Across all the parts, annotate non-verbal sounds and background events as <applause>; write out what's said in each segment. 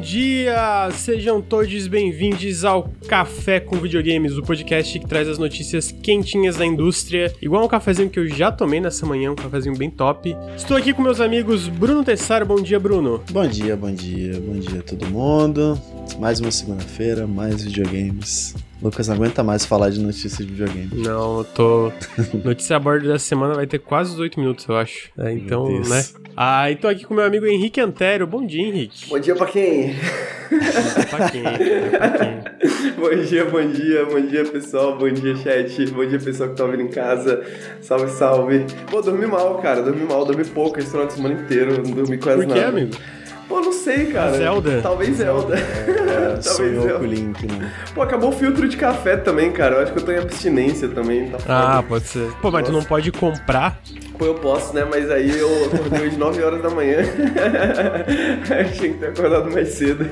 dia! Sejam todos bem-vindos ao Café com Videogames, o podcast que traz as notícias quentinhas da indústria, igual um cafezinho que eu já tomei nessa manhã, um cafezinho bem top. Estou aqui com meus amigos Bruno Tessaro, bom dia, Bruno. Bom dia, bom dia, bom dia a todo mundo. Mais uma segunda-feira, mais videogames. Lucas não aguenta mais falar de notícias de videogame. Não, eu tô. <laughs> Notícia a bordo dessa semana vai ter quase 18 minutos, eu acho. É, então, né? Ah, e tô aqui com meu amigo Henrique Antero. Bom dia, Henrique. Bom dia pra quem? pra quem? pra quem? <laughs> bom dia, bom dia, bom dia pessoal, bom dia chat, bom dia pessoal que tá ouvindo em casa. Salve, salve. Pô, dormi mal, cara, dormi mal, dormi pouco esse final de semana inteiro, não dormi quase Por nada. Por que, amigo? Pô, não sei, cara. Zelda? Talvez Zelda. É, <laughs> Talvez Zelda. com o Link, né? Pô, acabou o filtro de café também, cara. Eu acho que eu tô em abstinência também. Tá ah, pode ser. Pô, mas Nossa. tu não pode comprar? Pô, eu posso, né? Mas aí eu acordei às 9 horas da manhã. <laughs> eu tinha que ter acordado mais cedo.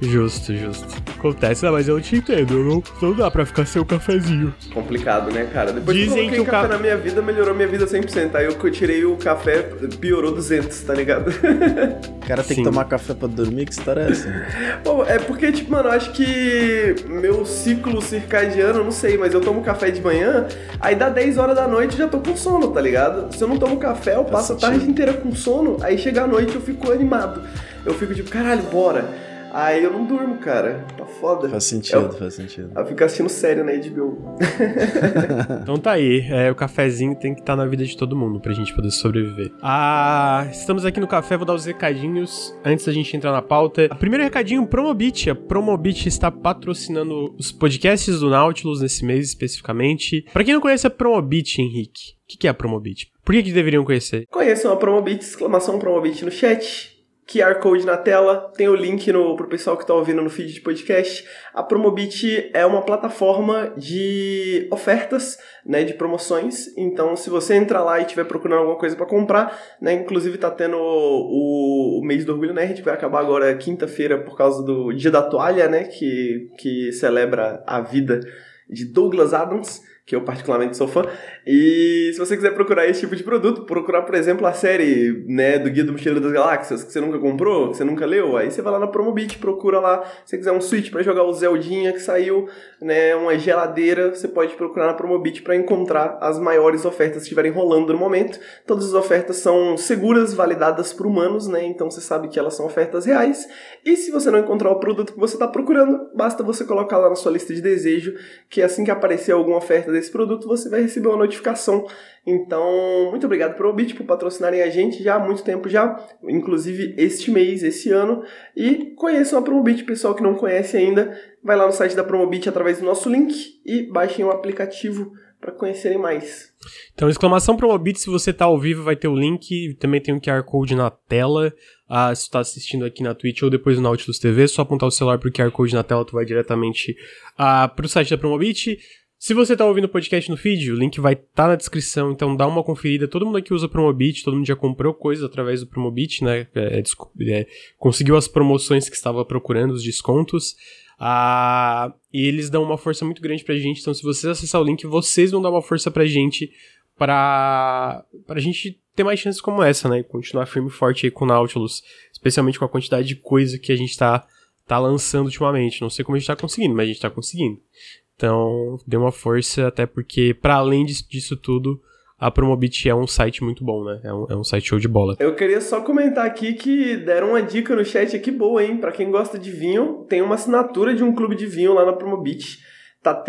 Justo, justo. Acontece, né? Mas eu te entendo. Não, não dá pra ficar sem o cafezinho. Complicado, né, cara? Depois Dizem que o café ca... na minha vida, melhorou minha vida 100%. Aí eu tirei o café, piorou 200, tá ligado? O <laughs> cara tem Sim. que tomar café pra dormir? Que história é essa? Pô, é porque, tipo, mano, eu acho que meu ciclo circadiano, não sei, mas eu tomo café de manhã, aí dá 10 horas da noite já tô com sono, tá ligado? Se eu não tomo café, eu passo a tarde inteira com sono, aí chega a noite eu fico animado. Eu fico tipo, caralho, bora. Aí eu não durmo, cara. Tá foda. Faz sentido, eu, faz sentido. Eu fico assistindo série na HBO. <laughs> então tá aí. É, o cafezinho tem que estar tá na vida de todo mundo pra gente poder sobreviver. Ah, estamos aqui no café, vou dar os recadinhos antes da gente entrar na pauta. Primeiro recadinho, Promobit. A Promobit está patrocinando os podcasts do Nautilus nesse mês especificamente. Pra quem não conhece a Promobit, Henrique, o que, que é a Promobit? Por que, que deveriam conhecer? Conheçam a Promobit, exclamação Promobit no chat. QR Code na tela, tem o link no, pro pessoal que está ouvindo no feed de podcast. A Promobit é uma plataforma de ofertas, né, de promoções. Então, se você entrar lá e estiver procurando alguma coisa para comprar, né, inclusive tá tendo o, o, mês do Orgulho Nerd, que vai acabar agora quinta-feira por causa do Dia da Toalha, né, que, que celebra a vida de Douglas Adams que eu particularmente sou fã. E se você quiser procurar esse tipo de produto, procurar, por exemplo, a série né, do Guia do Mochileiro das Galáxias, que você nunca comprou, que você nunca leu, aí você vai lá na Promobit, procura lá, se você quiser um Switch para jogar o Zeldinha que saiu, né, uma geladeira, você pode procurar na Promobit para encontrar as maiores ofertas que estiverem rolando no momento. Todas as ofertas são seguras, validadas por humanos, né? Então você sabe que elas são ofertas reais. E se você não encontrar o produto que você está procurando, basta você colocar lá na sua lista de desejo, que assim que aparecer alguma oferta desse produto, você vai receber uma notificação. Então, muito obrigado Promobit por patrocinarem a gente já há muito tempo já, inclusive este mês, esse ano. E conheçam a Promobit, pessoal que não conhece ainda, vai lá no site da Promobit através do nosso link e baixem o aplicativo para conhecerem mais. Então, exclamação Promobit, se você está ao vivo, vai ter o link, também tem um QR Code na tela. Ah, se tu tá assistindo aqui na Twitch ou depois no Nautilus TV, é só apontar o celular pro QR Code na tela, tu vai diretamente ah, pro site da Promobit. Se você está ouvindo o podcast no feed, o link vai estar tá na descrição, então dá uma conferida. Todo mundo aqui usa Promobit, todo mundo já comprou coisas através do Promobit, né? É, é, conseguiu as promoções que estava procurando, os descontos. Ah, e eles dão uma força muito grande pra gente, então se vocês acessar o link, vocês vão dar uma força pra gente pra, pra gente ter mais chances como essa, né? Continuar firme e forte aí com o Nautilus, especialmente com a quantidade de coisa que a gente tá, tá lançando ultimamente. Não sei como a gente tá conseguindo, mas a gente tá conseguindo. Então, dê uma força, até porque, para além disso, disso, tudo, a Promobit é um site muito bom, né? É um, é um site show de bola. Eu queria só comentar aqui que deram uma dica no chat aqui boa, hein? Pra quem gosta de vinho, tem uma assinatura de um clube de vinho lá na Promobit. Tá R$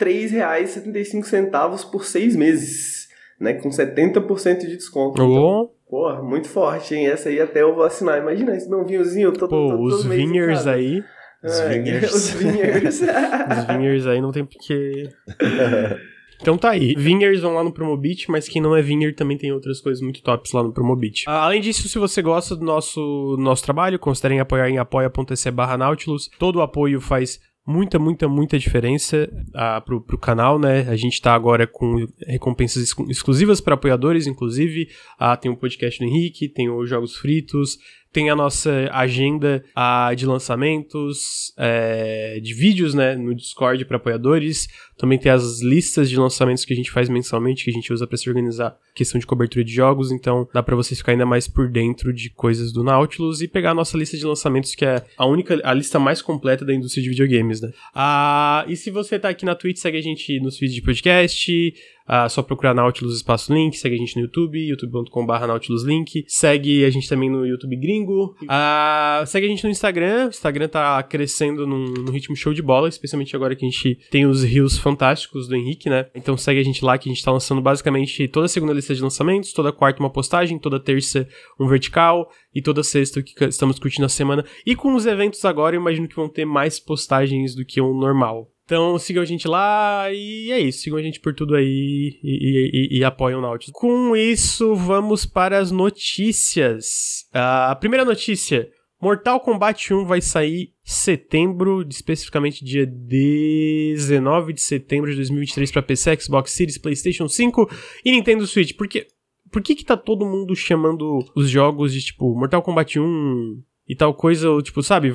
33,75 por seis meses, né? Com 70% de desconto. Oh. Então, porra, muito forte, hein? Essa aí até eu vou assinar. Imagina esse meu vinhozinho todo, Pô, todo, todo os vinhers aí... Os vinhers. Os vinhers. <laughs> os vinhers aí não tem porque. <laughs> Então tá aí. Vinhers vão lá no Promobit, mas quem não é Vinher também tem outras coisas muito tops lá no Promobit. Além disso, se você gosta do nosso, nosso trabalho, considerem apoiar em apoia.se barra Nautilus. Todo o apoio faz muita, muita, muita diferença uh, pro, pro canal, né? A gente tá agora com recompensas exclusivas para apoiadores, inclusive. Uh, tem o podcast do Henrique, tem os Jogos Fritos, tem a nossa agenda uh, de lançamentos, é, de vídeos, né, no Discord para apoiadores. Também tem as listas de lançamentos que a gente faz mensalmente, que a gente usa para se organizar questão de cobertura de jogos. Então dá para vocês ficar ainda mais por dentro de coisas do Nautilus e pegar a nossa lista de lançamentos, que é a única, a lista mais completa da indústria de videogames, né? Ah, e se você tá aqui na Twitch, segue a gente nos feeds de podcast. Uh, só procurar Nautilus Espaço Link, segue a gente no YouTube, youtube.com.br Nautilus Link, segue a gente também no YouTube Gringo, uh, segue a gente no Instagram, o Instagram tá crescendo num, num, ritmo show de bola, especialmente agora que a gente tem os rios fantásticos do Henrique, né? Então segue a gente lá que a gente tá lançando basicamente toda segunda lista de lançamentos, toda quarta uma postagem, toda terça um vertical e toda sexta o que estamos curtindo a semana. E com os eventos agora, eu imagino que vão ter mais postagens do que o normal. Então sigam a gente lá e é isso. Sigam a gente por tudo aí e, e, e, e apoiem o Nautilus. Com isso, vamos para as notícias. A primeira notícia: Mortal Kombat 1 vai sair setembro, especificamente dia 19 de setembro de 2023 para PC, Xbox Series, PlayStation 5 e Nintendo Switch. Porque por que que tá todo mundo chamando os jogos de tipo Mortal Kombat 1 e tal coisa, tipo, sabe,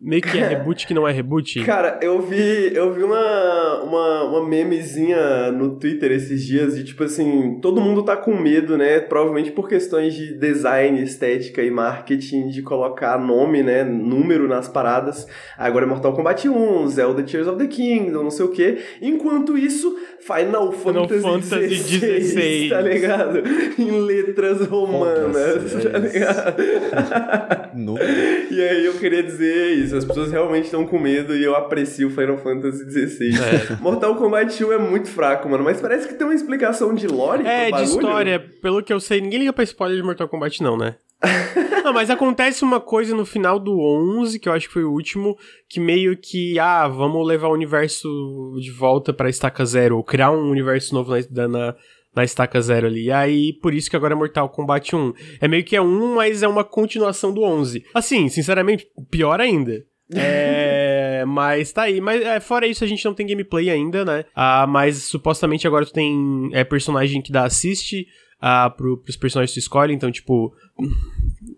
meio que é <laughs> reboot que não é reboot? Cara, eu vi, eu vi uma, uma, uma memezinha no Twitter esses dias de tipo assim, todo mundo tá com medo, né? Provavelmente por questões de design, estética e marketing, de colocar nome, né? Número nas paradas. Agora é Mortal Kombat 1, Zelda Tears of the Kingdom, não sei o quê. Enquanto isso, Final Fantasy, Final Fantasy 16, 16, tá ligado? Em letras romanas, tá ligado? <laughs> <laughs> e aí eu queria dizer isso, as pessoas realmente estão com medo e eu aprecio Final Fantasy 16. É. <laughs> Mortal Kombat 1 é muito fraco, mano, mas parece que tem uma explicação de lore É, de história, pelo que eu sei, ninguém liga pra spoiler de Mortal Kombat não, né? <laughs> não, mas acontece uma coisa no final do 11, que eu acho que foi o último, que meio que, ah, vamos levar o universo de volta pra estaca zero, ou criar um universo novo na, na, na estaca zero ali. E aí, por isso que agora é Mortal Kombat 1. É meio que é um, mas é uma continuação do 11. Assim, sinceramente, pior ainda. <laughs> É, mas tá aí. Mas é, fora isso, a gente não tem gameplay ainda, né? Ah, mas supostamente agora tu tem é, personagem que dá assist uh, pro, pros personagens que tu escolhe, então, tipo.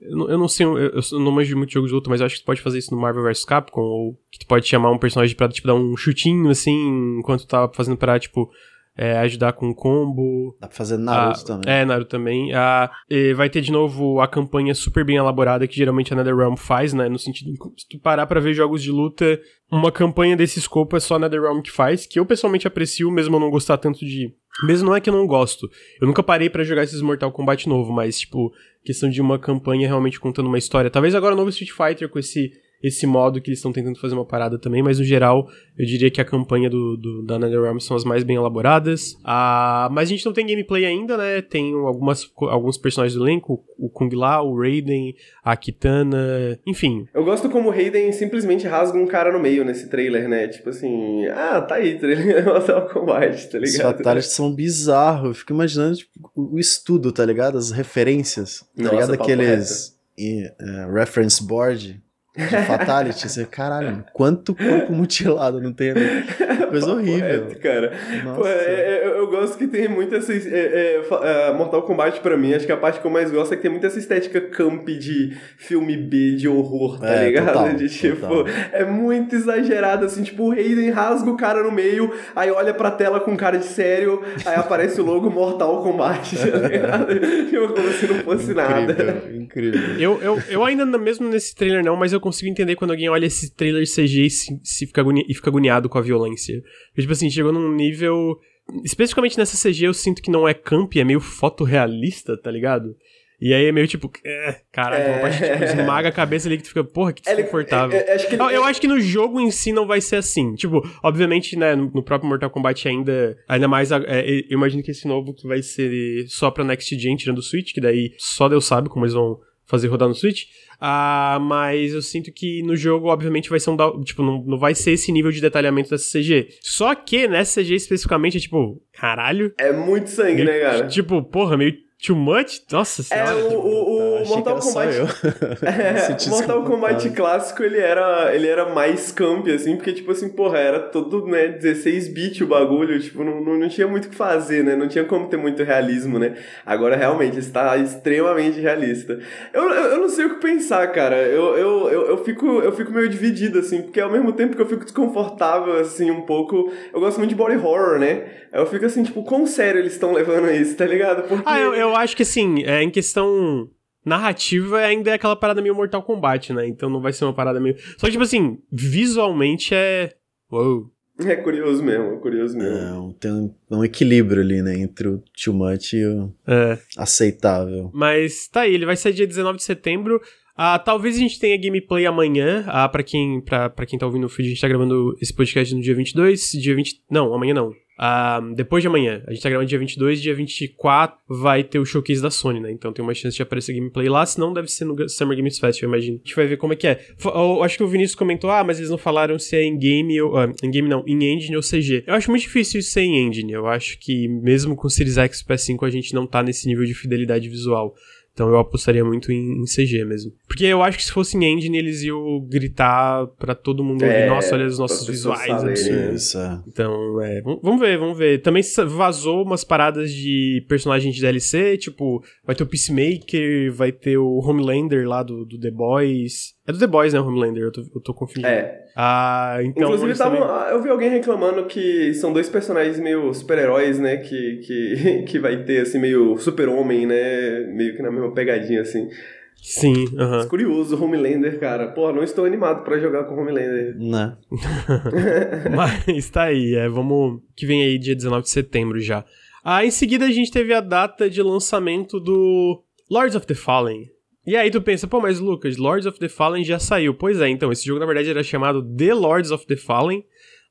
Eu não, sei, eu, eu não manjo muito de jogo de luta, mas eu acho que tu pode fazer isso no Marvel vs Capcom, ou que tu pode chamar um personagem pra, tipo, dar um chutinho, assim, enquanto tu tá fazendo pra, tipo, é, ajudar com combo. Dá pra fazer Naruto ah, também. É, Naruto também. Ah, vai ter de novo a campanha super bem elaborada que geralmente a NetherRealm faz, né? No sentido, se tu parar pra ver jogos de luta, uma campanha desse escopo é só a NetherRealm que faz, que eu pessoalmente aprecio, mesmo eu não gostar tanto de... Mesmo não é que eu não gosto. Eu nunca parei para jogar esses Mortal Kombat novo, mas, tipo, questão de uma campanha realmente contando uma história. Talvez agora o novo Street Fighter com esse esse modo que eles estão tentando fazer uma parada também, mas no geral eu diria que a campanha do, do da NetherRealm são as mais bem elaboradas. Ah, mas a gente não tem gameplay ainda, né? Tem algumas, alguns personagens do elenco, o Kung Lao, o Raiden, a Kitana, enfim. Eu gosto como o Raiden simplesmente rasga um cara no meio nesse trailer, né? Tipo assim, ah, tá aí, trailer <laughs> Mortal Kombat, tá ligado? Os fatalities são bizarros, eu fico imaginando tipo, o estudo, tá ligado? As referências, tá Nossa, ligado? Aqueles... E, uh, reference board de Fatality, você, caralho, quanto corpo mutilado não tem ali? <laughs> Coisa horrível. cara. Pô, é, é, eu gosto que tem muita essa. É, é, Mortal Kombat pra mim, acho que a parte que eu mais gosto é que tem muita essa estética camp de filme B de horror, tá é, ligado? Total, de tipo, total. é muito exagerado, assim, tipo, o Raiden rasga o cara no meio, aí olha pra tela com cara de sério, aí aparece o logo Mortal Kombat, tá <laughs> ligado? tipo, como se não fosse incrível, nada. Incrível. Eu, eu, eu ainda, mesmo nesse trailer, não, mas eu consigo entender quando alguém olha esse trailer CG e, se, se fica, agoni e fica agoniado com a violência. Porque, tipo assim, chegou num nível. Especificamente nessa CG, eu sinto que não é camp, é meio fotorrealista, tá ligado? E aí é meio tipo, é, caralho, é... uma parte tipo, esmaga a cabeça ali que tu fica, porra, que desconfortável. É, é, acho que ele... eu, eu, acho que no jogo em si não vai ser assim. Tipo, obviamente, né, no, no próprio Mortal Kombat ainda, ainda mais, é, eu imagino que esse novo vai ser só pra Next Gen, tirando o Switch, que daí só Deus sabe como eles vão fazer rodar no Switch. Ah, mas eu sinto que no jogo, obviamente, vai ser um. Tipo, não, não vai ser esse nível de detalhamento dessa CG. Só que nessa CG especificamente é tipo, caralho. É muito sangue, meio, né, cara? Tipo, porra, meio too much? Nossa senhora. É, o, o, o Mortal Kombat. <laughs> é, Mortal Kombat clássico, ele era, ele era mais camp, assim, porque, tipo assim, porra, era todo, né, 16 bit o bagulho, tipo, não, não, não tinha muito o que fazer, né? Não tinha como ter muito realismo, né? Agora, realmente, está extremamente realista. Eu, eu, eu não sei o que pensar, cara. Eu, eu, eu, eu, fico, eu fico meio dividido, assim, porque ao mesmo tempo que eu fico desconfortável, assim, um pouco, eu gosto muito de body horror, né? Eu fico assim, tipo, quão sério eles estão levando isso, tá ligado? Porque... Ah, eu, eu acho que, assim, é, em questão narrativa ainda é aquela parada meio Mortal Kombat, né? Então não vai ser uma parada meio. Só que, tipo assim, visualmente é. Uou. É curioso mesmo, é curioso mesmo. É, tem um, um, equilíbrio ali, né? Entre o too much e o é. aceitável. Mas tá aí, ele vai ser dia 19 de setembro. Ah, talvez a gente tenha gameplay amanhã. Ah, pra quem, pra, pra quem tá ouvindo o feed, a gente tá gravando esse podcast no dia 22. Dia 20. Não, amanhã não. Uh, depois de amanhã, a gente tá gravando dia 22, dia 24 vai ter o showcase da Sony, né? Então tem uma chance de aparecer gameplay lá, senão deve ser no Summer Games Fest, eu imagino. A gente vai ver como é que é. Eu acho que o Vinícius comentou, ah, mas eles não falaram se é em game ou. Uh, em game não, em engine ou CG. Eu acho muito difícil isso ser em engine. Eu acho que mesmo com Series X e PS5 a gente não tá nesse nível de fidelidade visual. Então eu apostaria muito em, em, CG mesmo. Porque eu acho que se fosse em engine, eles iam gritar pra todo mundo ouvir, é, nossa, olha os nossos visuais absurdos. É. Então, é, vamos ver, vamos ver. Também vazou umas paradas de personagens de DLC, tipo, vai ter o Peacemaker, vai ter o Homelander lá do, do The Boys. É do The Boys, né, o Homelander? Eu tô, eu tô confundindo. É. Ah, então. Inclusive, tavam, eu vi alguém reclamando que são dois personagens meio super-heróis, né? Que, que, <laughs> que vai ter, assim, meio super-homem, né? Meio que na mesma pegadinha, assim. Sim, aham. Uh -huh. Curioso, Homelander, cara. Porra, não estou animado para jogar com Homelander. Não. <laughs> Mas tá aí, é, vamos. Que vem aí dia 19 de setembro já. Ah, em seguida a gente teve a data de lançamento do Lords of the Fallen. E aí tu pensa, pô, mas Lucas, Lords of the Fallen já saiu. Pois é, então, esse jogo na verdade era chamado The Lords of the Fallen,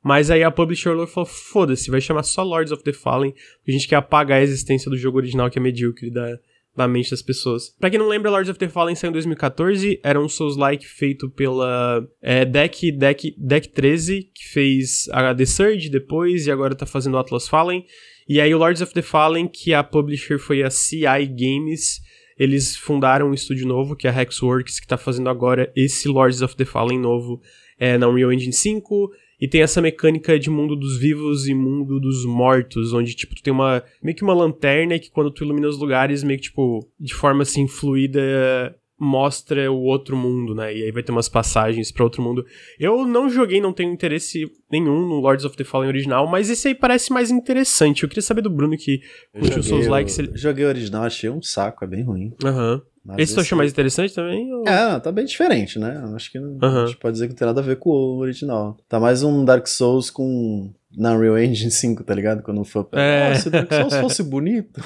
mas aí a publisher falou, foda-se, vai chamar só Lords of the Fallen, porque a gente quer apagar a existência do jogo original que é medíocre da, da mente das pessoas. Pra quem não lembra, Lords of the Fallen saiu em 2014, era um Souls-like feito pela é, Deck, Deck, Deck 13, que fez a The Surge depois, e agora tá fazendo Atlas Fallen. E aí o Lords of the Fallen, que a publisher foi a CI Games, eles fundaram um estúdio novo, que é a Hexworks, que tá fazendo agora esse Lords of the Fallen novo é, na Unreal Engine 5. E tem essa mecânica de mundo dos vivos e mundo dos mortos, onde, tipo, tu tem uma. meio que uma lanterna que quando tu ilumina os lugares, meio que, tipo, de forma assim fluida, mostra o outro mundo, né? E aí vai ter umas passagens para outro mundo. Eu não joguei, não tenho interesse nenhum no Lords of the Fallen original, mas esse aí parece mais interessante. Eu queria saber do Bruno que curte os seus likes. Ele... Joguei o original, achei um saco, é bem ruim. Aham. Uhum. esse, esse tu achou mais interessante também? Ou... É, tá bem diferente, né? Acho que uhum. a gente pode dizer que não tem nada a ver com o original. Tá mais um Dark Souls com na Unreal Engine <laughs> 5, tá ligado? Quando for. É. Oh, se Dark Souls fosse bonito.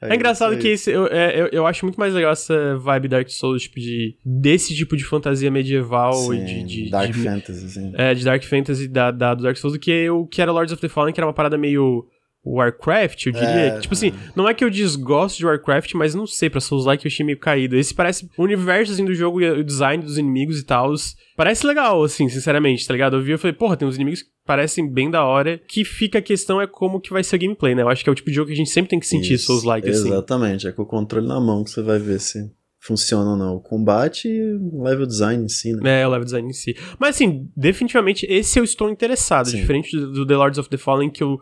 É, é engraçado que esse, eu, é, eu, eu, acho muito mais legal essa vibe Dark Souls, tipo, de, desse tipo de fantasia medieval sim, e de, de Dark de, Fantasy, sim. É, de Dark Fantasy da, da, do Dark Souls do que o que era Lords of the Fallen, que era uma parada meio Warcraft, eu diria. É, tipo assim, não é que eu desgosto de Warcraft, mas não sei, pra Souls-like eu achei meio caído. Esse parece o universo assim, do jogo e o design dos inimigos e tal. Parece legal, assim, sinceramente, tá ligado? Eu vi e falei, porra, tem uns inimigos que parecem bem da hora. Que fica a questão é como que vai ser o gameplay, né? Eu acho que é o tipo de jogo que a gente sempre tem que sentir Souls-like, assim. Exatamente, é com o controle na mão que você vai ver se funciona ou não. O combate e o level design em si, né? É, o level design em si. Mas assim, definitivamente, esse eu estou interessado. Sim. Diferente do, do The Lords of the Fallen, que eu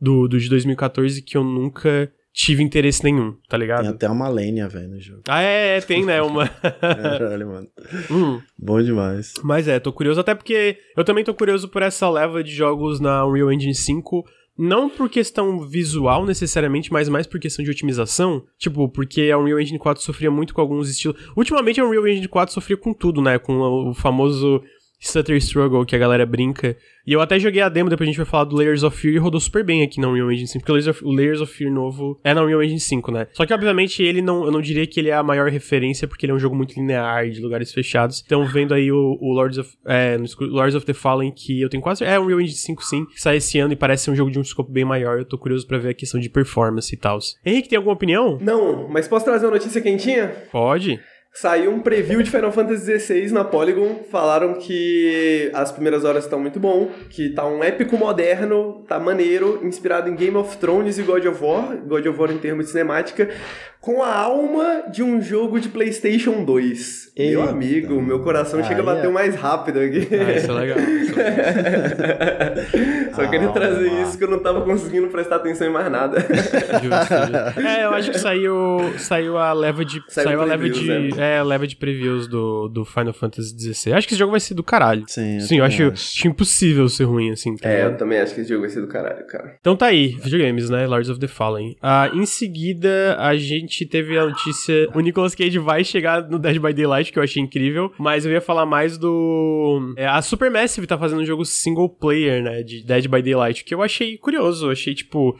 do, do de 2014 que eu nunca tive interesse nenhum, tá ligado? Tem até uma Lênia, velho, no jogo. Ah, é, é tem, né? Uma. <laughs> Caralho, mano. Hum. Bom demais. Mas é, tô curioso, até porque eu também tô curioso por essa leva de jogos na Unreal Engine 5. Não por questão visual necessariamente, mas mais por questão de otimização. Tipo, porque a Unreal Engine 4 sofria muito com alguns estilos. Ultimamente a Unreal Engine 4 sofria com tudo, né? Com o famoso Stutter Struggle, que a galera brinca. E eu até joguei a demo, depois a gente vai falar do Layers of Fear e rodou super bem aqui na Unreal Engine 5, porque o Layers of, o Layers of Fear novo é na Unreal Engine 5, né? Só que, obviamente, ele não, eu não diria que ele é a maior referência, porque ele é um jogo muito linear, de lugares fechados. Então, vendo aí o, o Lords, of, é, Lords of the Fallen, que eu tenho quase... É Unreal Engine 5, sim, que sai esse ano e parece ser um jogo de um escopo bem maior. Eu tô curioso pra ver a questão de performance e tal. Henrique, tem alguma opinião? Não, mas posso trazer uma notícia quentinha? Pode. Saiu um preview de Final Fantasy XVI na Polygon. Falaram que as primeiras horas estão muito bom, que tá um épico moderno, tá maneiro, inspirado em Game of Thrones e God of War, God of War em termos de cinemática, com a alma de um jogo de PlayStation 2. Eita. Meu amigo, meu coração ah, chega a bater é. mais rápido aqui. Ah, isso é legal. Isso é. <laughs> Só queria ah, trazer isso que eu não tava conseguindo prestar atenção em mais nada. <laughs> Justo. É, eu acho que saiu, saiu a leva de saiu, saiu a leva de é. é, leva de previews do, do Final Fantasy XVI. Acho que esse jogo vai ser do caralho. Sim, eu Sim, eu acho, acho, impossível ser ruim assim. Tá é, eu também acho que esse jogo vai ser do caralho, cara. Então tá aí, videogames, né? Lords of the Fallen. Ah, em seguida, a gente gente teve a notícia. O Nicolas Cage vai chegar no Dead by Daylight, que eu achei incrível. Mas eu ia falar mais do. É, a Supermassive tá fazendo um jogo single player, né? De Dead by Daylight, que eu achei curioso. Eu achei, tipo.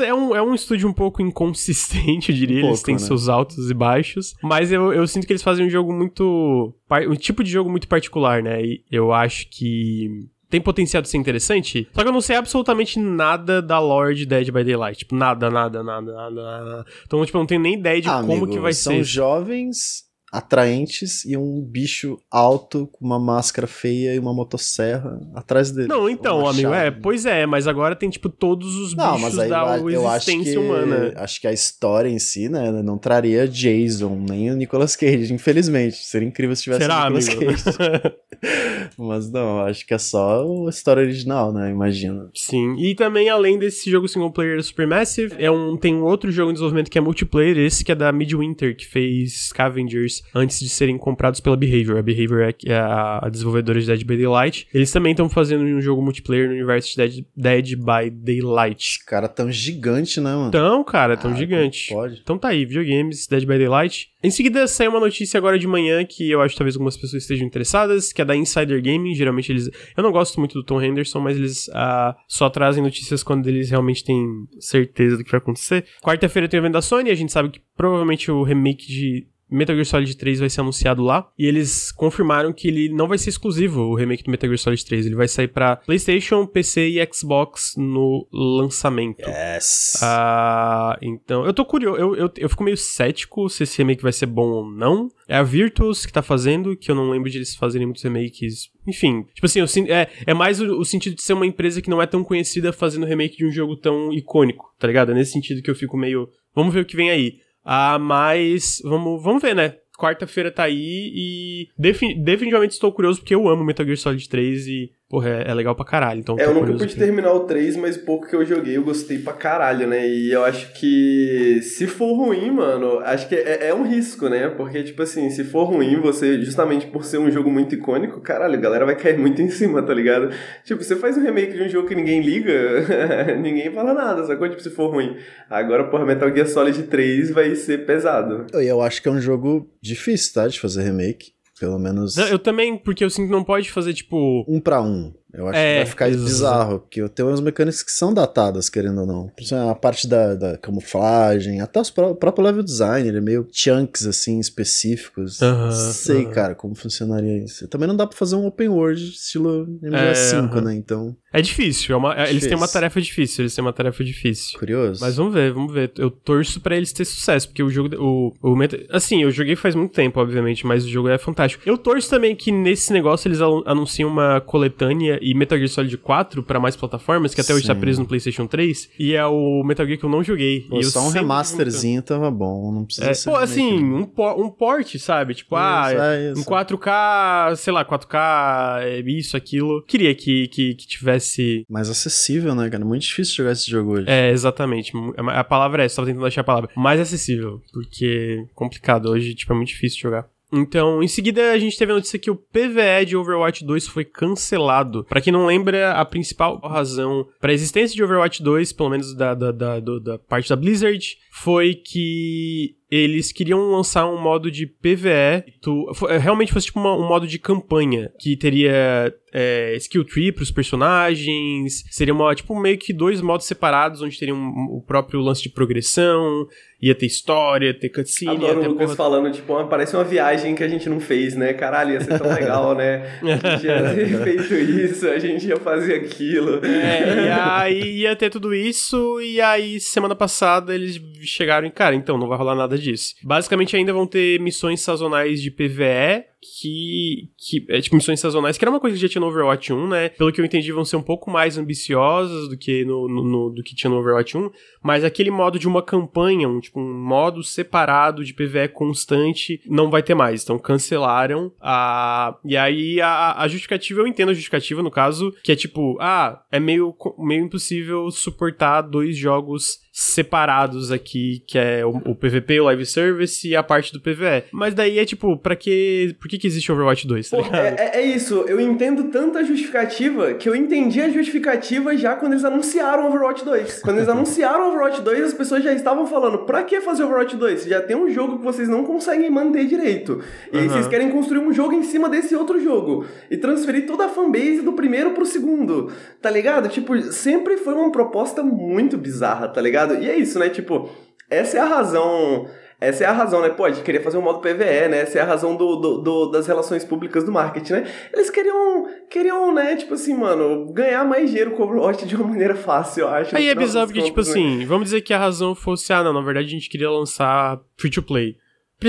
É um, é um estúdio um pouco inconsistente, eu diria. Um pouco, eles têm né? seus altos e baixos. Mas eu, eu sinto que eles fazem um jogo muito. Um tipo de jogo muito particular, né? E eu acho que tem potencial de ser interessante. Só que eu não sei absolutamente nada da lore de Dead by Daylight. Tipo, nada, nada, nada, nada, nada. Então, tipo, eu não tenho nem ideia de ah, como amigo, que vai são ser. São jovens atraentes e um bicho alto com uma máscara feia e uma motosserra atrás dele. Não, então, amigo, é, pois é, mas agora tem tipo todos os não, bichos mas aí, da eu, existência acho que, humana. Acho que a história em si, né, não traria Jason, nem o Nicolas Cage, infelizmente. Seria incrível se tivesse Será, o Nicolas amigo? Cage. <laughs> mas não, acho que é só a história original, né, imagino. Sim, e também além desse jogo single player Supermassive, é um, tem um outro jogo em desenvolvimento que é multiplayer, esse que é da Midwinter, que fez Scavengers antes de serem comprados pela Behavior. A Behavior é a, desenvolvedora de Dead by Daylight. Eles também estão fazendo um jogo multiplayer no universo de Dead, Dead by Daylight. Os caras tão gigante, né, mano? Então, cara, tão ah, gigante. Pode. Então tá aí, videogames, Dead by Daylight. Em seguida, saiu uma notícia agora de manhã que eu acho que talvez algumas pessoas estejam interessadas, que é da Insider Gaming. Geralmente eles. Eu não gosto muito do Tom Henderson, mas eles uh, só trazem notícias quando eles realmente têm certeza do que vai acontecer. Quarta-feira tem o evento da Sony, a gente sabe que provavelmente o remake de Metal Gear Solid 3 vai ser anunciado lá. E eles confirmaram que ele não vai ser exclusivo, o remake do Metal Gear Solid 3. Ele vai sair para PlayStation, PC e Xbox no lançamento. Yes. Ah, então, eu tô curioso. Eu, eu, eu fico meio cético se esse remake vai ser bom ou não. É a Virtuos que tá fazendo, que eu não lembro de eles fazerem muitos remakes. Enfim, tipo assim, eu, é, é mais o, o, sentido de ser uma empresa que não é tão conhecida fazendo remake de um jogo tão icônico, tá ligado? É nesse sentido que eu fico meio. Vamos ver o que vem aí. Ah, mas vamos, vamos ver, né? Quarta-feira tá aí e definitivamente estou curioso porque eu amo Metal Gear Solid 3 e porra, é, é, legal pra caralho. Então é, eu nunca pude terminar o 3, mas o pouco que eu joguei eu gostei pra caralho, né? E eu acho que se for ruim, mano, acho que é, é, um risco, né? Porque, tipo assim, se for ruim, você, justamente por ser um jogo muito icônico, caralho, a galera vai cair muito <laughs> em cima, tá ligado? Tipo, você faz um remake de um jogo que ninguém liga, <laughs> ninguém fala nada, sacou? Tipo, se for ruim. Agora, porra, Metal Gear Solid 3 vai ser pesado. E eu acho que é um jogo difícil, tá? De fazer remake. Pelo menos. Eu também, porque eu sinto que não pode fazer, tipo. Um para um. Eu acho é, que vai ficar exato. bizarro, porque tem umas mecânicas que são datadas, querendo ou não. A parte da, da camuflagem, até o próprio level design, ele é meio chunks, assim, específicos. Uh -huh, Sei, uh -huh. cara, como funcionaria isso. Também não dá pra fazer um open world estilo MGS5, é, uh -huh. né? Então. É difícil, é uma, difícil. eles têm uma tarefa difícil, eles têm uma tarefa difícil. Curioso. Mas vamos ver, vamos ver. Eu torço para eles ter sucesso, porque o jogo, o, o assim, eu joguei faz muito tempo, obviamente, mas o jogo é fantástico. Eu torço também que nesse negócio eles anunciem uma coletânea e Metal Gear Solid 4 para mais plataformas, que até hoje tá preso no PlayStation 3, e é o Metal Gear que eu não joguei. Pô, só um remasterzinho tava bom, não precisa é, ser. Pô, assim, um, po um port, sabe? Tipo, isso, ah, é em 4K, sei lá, 4K, é isso, aquilo. Queria que, que, que tivesse. Mais acessível, né, cara? Muito difícil jogar esse jogo hoje. É, exatamente. A palavra é essa, tava tentando achar a palavra. Mais acessível, porque complicado. Hoje, tipo, é muito difícil jogar. Então, em seguida, a gente teve a notícia que o PVE de Overwatch 2 foi cancelado. Para quem não lembra, a principal razão para a existência de Overwatch 2, pelo menos da, da, da, da parte da Blizzard, foi que eles queriam lançar um modo de PVE, tu, realmente fosse tipo uma, um modo de campanha, que teria é, skill tree pros personagens, seria uma, tipo meio que dois modos separados, onde teria um, o próprio lance de progressão, ia ter história, ter cutscene. Adoro ia ter o Lucas porra... falando, tipo, parece uma viagem que a gente não fez, né? Caralho, ia ser tão legal, né? A gente ia ter <laughs> feito isso, a gente ia fazer aquilo. É, e aí ia ter tudo isso, e aí semana passada eles chegaram em, cara, então não vai rolar nada disso. Basicamente, ainda vão ter missões sazonais de PVE, que, que é tipo missões sazonais, que era uma coisa que já tinha no Overwatch 1, né? Pelo que eu entendi, vão ser um pouco mais ambiciosas do que no, no, no, do que tinha no Overwatch 1, mas aquele modo de uma campanha, um tipo um modo separado de PvE constante, não vai ter mais. Então cancelaram a e aí a, a justificativa eu entendo a justificativa no caso, que é tipo, ah, é meio meio impossível suportar dois jogos separados aqui, que é o, o, PVP, o live service e a parte do PVE. Mas daí é tipo, para que, por que que existe Overwatch 2, tá Pô, é, é, é, isso, eu entendo tanta justificativa que eu entendi a justificativa já quando eles anunciaram Overwatch 2. Quando eles <laughs> anunciaram Overwatch 2, as pessoas já estavam falando, pra que fazer Overwatch 2? Já tem um jogo que vocês não conseguem manter direito. E uhum. aí vocês querem construir um jogo em cima desse outro jogo. E transferir toda a fanbase do primeiro pro segundo. Tá ligado? Tipo, sempre foi uma proposta muito bizarra, tá ligado? Ligado? E é isso, né? Tipo, essa é a razão. Essa é a razão, né? Pô, a gente queria fazer um modo PVE, né? Essa é a razão do, do, do, das relações públicas do marketing, né? Eles queriam, queriam, né? Tipo assim, mano, ganhar mais dinheiro com o Overwatch de uma maneira fácil, eu acho. Aí é bizarro porque, tipo né? assim, vamos dizer que a razão fosse, ah, não, na verdade a gente queria lançar free to play.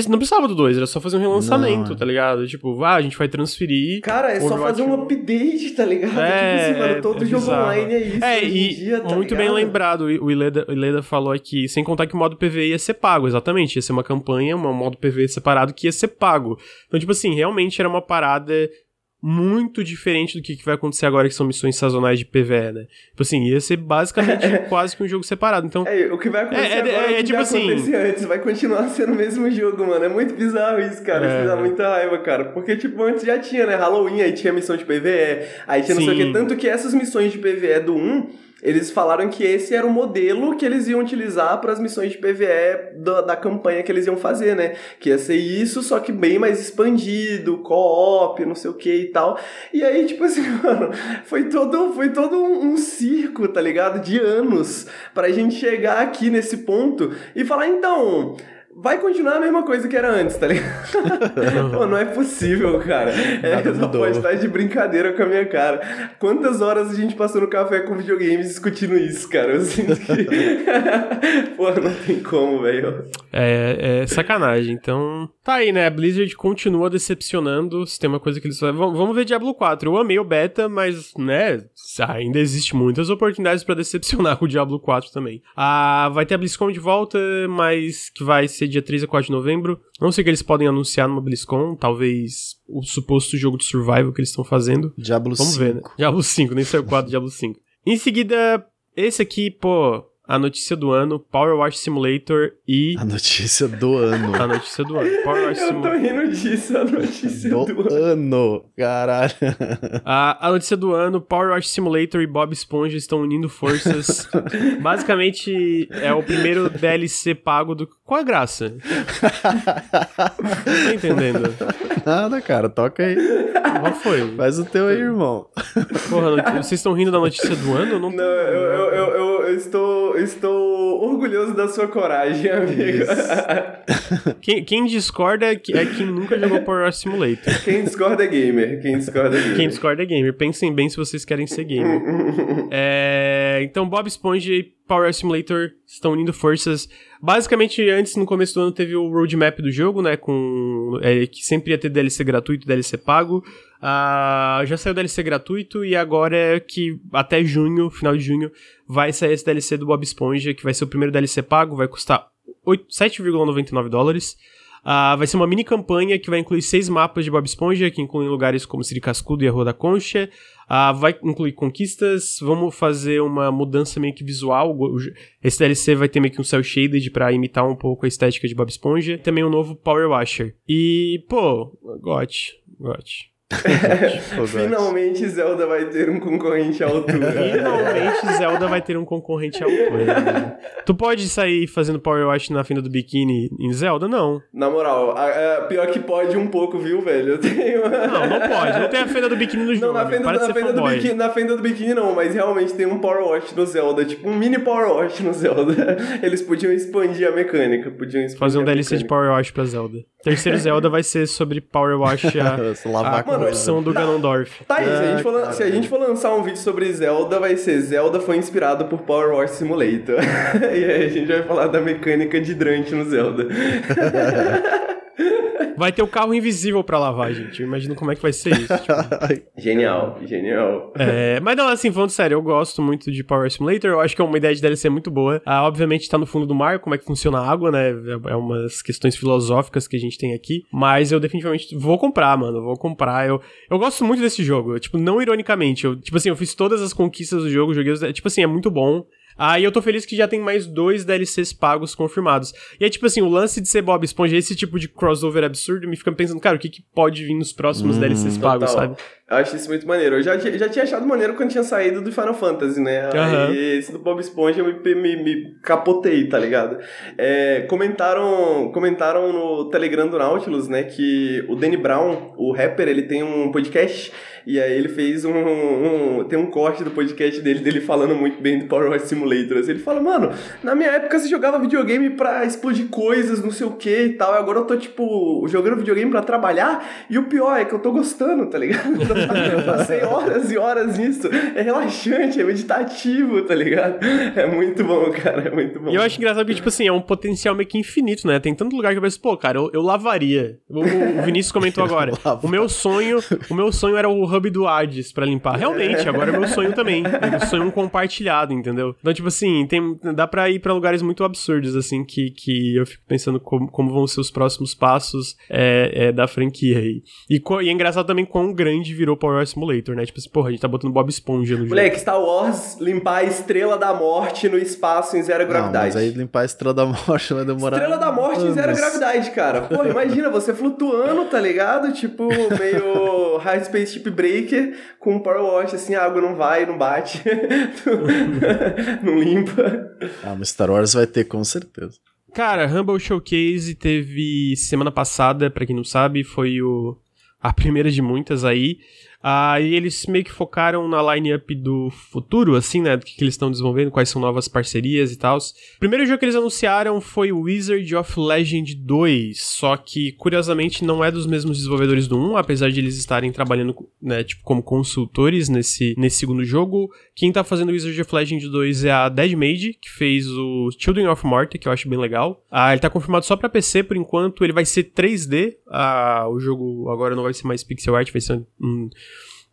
Não precisava do 2, era só fazer um relançamento, não, é. tá ligado? Tipo, ah, a gente vai transferir. Cara, é só fazer um update, tá ligado? É, tipo assim, mano, todo é jogo bizarro. online é isso. É, e dia, tá muito ligado? bem lembrado, o Ileda, o Ileda falou aqui, sem contar que o modo PV ia ser pago, exatamente. Ia ser uma campanha, um modo PV separado que ia ser pago. Então, tipo assim, realmente era uma parada muito diferente do que, vai acontecer agora, que são missões sazonais de PVE, né? Tipo assim, ia ser basicamente <laughs> quase que um jogo separado. Então, é, o que vai acontecer é, é agora é, é, é tipo assim, antes, vai continuar sendo o mesmo jogo, mano. É muito bizarro isso, cara. Isso me dá é. muita raiva, cara. Porque, tipo, antes já tinha, né? Halloween, aí tinha missão de PVE, aí tinha não sei o que. Tanto que essas missões de PVE do 1 eles falaram que esse era o modelo que eles iam utilizar para as missões de PVE da, da, campanha que eles iam fazer, né? Que ia ser isso, só que bem mais expandido, co-op, não sei o que e tal. E aí, tipo assim, <laughs> mano, foi todo, foi todo um, um circo, tá ligado? De anos pra gente chegar aqui nesse ponto e falar, então vai continuar a mesma coisa que era antes, tá ligado? <laughs> Pô, não é possível, cara. É, só pode estar de brincadeira com a minha cara. Quantas horas a gente passou no café com videogames discutindo isso, cara? Eu sinto que. <laughs> Pô, não tem como, velho. É, é sacanagem. Então, tá aí, né? A Blizzard continua decepcionando. Se tem uma coisa que eles. Vamos ver Diablo 4. Eu amei o beta, mas, né? Ainda existe muitas oportunidades para decepcionar <laughs> com o Diablo 4 também. Ah, vai ter a BlizzCon de volta, mas que vai ser dia 3 a 4 de novembro. Não sei o que eles podem anunciar numa BlizzCon, talvez o suposto jogo de survival que eles estão fazendo. Diablo Vamos 5. ver, né? Diablo 5, nem saiu 4, Diablo 5. Em seguida, esse aqui, pô, a notícia do ano, Power Wash Simulator e. A notícia do ano. A notícia do ano. Power Wash Simulator. Eu tô rindo disso, a notícia do, do ano. ano. Caralho. A, a notícia do ano, Power Wash Simulator e Bob Esponja estão unindo forças. <laughs> Basicamente, é o primeiro DLC pago do. Qual a graça? Não tô entendendo. Nada, cara, toca aí. Qual foi? Faz o teu aí, irmão. Porra, vocês estão rindo da notícia do ano? Não, não eu, eu, eu, eu, eu estou estou orgulhoso da sua coragem, amigo. <laughs> quem, quem, discorda é, é quem nunca jogou Power Simulator. <laughs> Quem discorda é gamer. Quem discorda é gamer. Quem discorda é gamer. Pensem bem se vocês querem ser gamer. <laughs> é, então, Bob Esponja e Power Simulator estão unindo forças. Basicamente, antes, no começo do ano, teve o roadmap do jogo, né? Com, é, que sempre ia ter DLC gratuito e DLC pago. Uh, já saiu o DLC gratuito e agora é que até junho, final de junho, vai sair esse DLC do Bob Esponja, que vai ser o primeiro DLC pago, vai custar 7,99 dólares. Uh, vai ser uma mini campanha que vai incluir seis mapas de Bob Esponja, que incluem lugares como Siri Cascudo e a Rua da Concha. Uh, vai incluir conquistas. Vamos fazer uma mudança meio que visual. Esse DLC vai ter meio que um cel shaded para imitar um pouco a estética de Bob Esponja. Também um novo Power Washer. E, pô, got, got. <laughs> Finalmente Zelda vai ter um concorrente à altura. Finalmente Zelda vai ter um concorrente à altura. Né? tu pode sair fazendo Power Wash na fenda do biquíni em Zelda? Não. Na moral, a, a, pior que pode um pouco, viu, velho? Eu tenho... Não, não pode. Não tem a fenda do biquíni no jogo. Não, na fenda, na fenda do biquíni, na fenda do biquíni não, mas realmente tem um Power Wash no Zelda. Tipo, um mini Power Wash no Zelda. <laughs> Eles podiam expandir a mecânica. Podiam expandir Fazer um DLC de Power Wash pra Zelda. Terceiro <laughs> Zelda vai ser sobre Power Wash, a, <laughs> Lavar a corrupção do Ganondorf. Tá aí, se, a gente Ah, for, cara. se a gente for lançar um vídeo sobre Zelda, vai ser Zelda foi inspirado por Power Wash Simulator. <laughs> e aí a gente vai falar da mecânica de hidrante no Zelda. Vai ter o carro invisível pra lavar, gente. Eu imagino como é que vai ser isso. tipo. <laughs> Genial, genial. É, mas não, assim, falando sério, eu gosto muito de Power Simulator. Eu acho que é uma ideia de DLC muito boa. Ah, obviamente tá no fundo do mar, como é que funciona a água, né? É umas questões filosóficas que a gente tem aqui. Mas eu definitivamente vou comprar, mano. Vou comprar. Eu, eu gosto muito desse jogo. Eu, tipo, não ironicamente. Eu, tipo assim, eu fiz todas as conquistas do jogo, joguei. Tipo assim, é muito bom. Ah, e eu tô feliz que já tem mais dois DLCs pagos confirmados. E é tipo assim, o lance de ser Bob Esponja, esse tipo de crossover absurdo, me fica pensando, cara, o que, que pode vir nos próximos DLCs pagos, Total. sabe? Eu acho isso muito maneiro. Eu já, já tinha achado maneiro quando tinha saído do Final Fantasy, né? Aí esse do Bob Esponja me, me, me capotei, tá ligado? É, comentaram, comentaram no Telegram do Nautilus, né, que o Danny Brown, o rapper, ele tem um podcast e aí ele fez um, um- tem um corte do podcast dele, dele falando muito bem do Power Wash Ele fala, mano, na minha época você jogava videogame pra explodir coisas, não sei o que e tal, e agora eu tô, tipo, jogando videogame pra trabalhar, e o pior é que eu tô gostando, tá ligado? <laughs> Eu Passei horas e horas nisso. É relaxante, é meditativo, tá ligado? É muito bom, cara, é muito bom. E eu acho engraçado que, tipo assim, é um potencial meio que infinito, né? Tem tanto lugar que eu penso, pô, cara, eu, eu lavaria. O, o Vinícius comentou <laughs> agora. O meu sonho, o meu sonho era o hub do Hades pra limpar. Realmente, agora é meu sonho também. O sonho compartilhado, entendeu? Então, tipo assim, tem, dá pra ir pra lugares muito absurdos, assim, que, que eu fico pensando como, como vão ser os próximos passos é, é, da franquia aí. E, e é engraçado também quão grande virou Power Simulator, né? Tipo assim, porra, a gente tá botando Bob Esponja no jogo. Moleque, Star Wars limpar a estrela da morte no espaço em zero Não, gravidade. mas aí limpar a Estrela da Morte vai demorar. Estrela da morte em zero anos. gravidade, cara. Pô, imagina você flutuando, tá ligado? Tipo, meio <laughs> High Space Ship Breaker com um Power Wash, assim, a água não vai, não bate, <laughs> <laughs> não limpa. Ah, mas Star Wars vai ter, com certeza. Cara, Humble Showcase teve semana passada, pra quem não sabe, foi o a primeira de muitas aí. Aí eles meio que focaram na line-up do futuro, assim, né? Do que, que eles estão desenvolvendo, quais são novas parcerias e tal. O primeiro jogo que eles anunciaram foi Wizard of Legend 2, só que, curiosamente, não é dos mesmos desenvolvedores do 1, apesar de eles estarem trabalhando, né, tipo, como consultores nesse, nesse segundo jogo. Quem tá fazendo Wizard of Legend 2 é a Dead Made, que fez o Children of Morta, que eu acho bem legal. Ah, ele tá confirmado só pra PC por enquanto, ele vai ser 3D. Ah, o jogo agora não vai ser mais pixel art, vai ser um,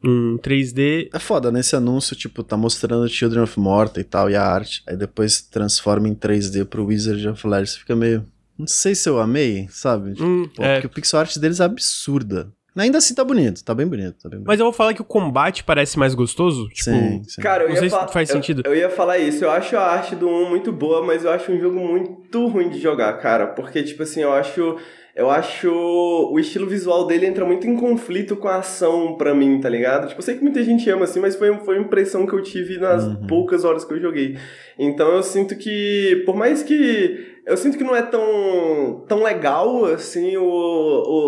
um 3D. É foda, nesse anúncio, tipo, tá mostrando Children of Morta e tal, e a arte. Aí depois transforma em 3D pro Wizard of Legend. Você fica meio. Não sei se eu amei, sabe? Tipo, Hum, pô, é. Porque o pixel art deles é absurda. Ainda assim tá bonito, tá bem bonito, tá bem bonito. Mas eu vou falar que o combate parece mais gostoso. Tipo, sim, sim. Cara, eu Não ia sei se fa- faz eu- sentido. Eu, ia falar isso. Eu acho a arte do 1 muito boa, mas eu acho um jogo muito ruim de jogar, cara. Porque, tipo assim, eu acho. Eu acho o estilo visual dele entra muito em conflito com a ação pra mim, tá ligado? Tipo, eu sei que muita gente ama assim, mas foi, foi uma impressão que eu tive nas Uhum. poucas horas que eu joguei. Então eu sinto que, por mais que. Eu sinto que não é tão, tão legal, assim, o,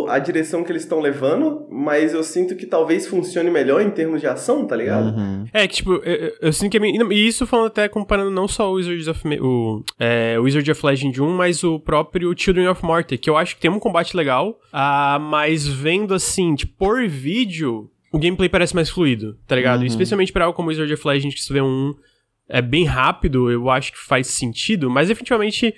o- a direção que eles estão levando, mas eu sinto que talvez funcione melhor em termos de ação, tá ligado? Uhum. É, que tipo, eu, eu- sinto que é meio- E isso falando até comparando não só o Wizards of, o, é, Wizard of Legend 1, mas o próprio Children of Morta, que eu acho que tem um combate legal, ah, mas vendo assim, tipo, por vídeo, o gameplay parece mais fluido, tá ligado? Uhum. Especialmente pra algo como Wizard of Legend, que se vê um é bem rápido, eu acho que faz sentido, mas definitivamente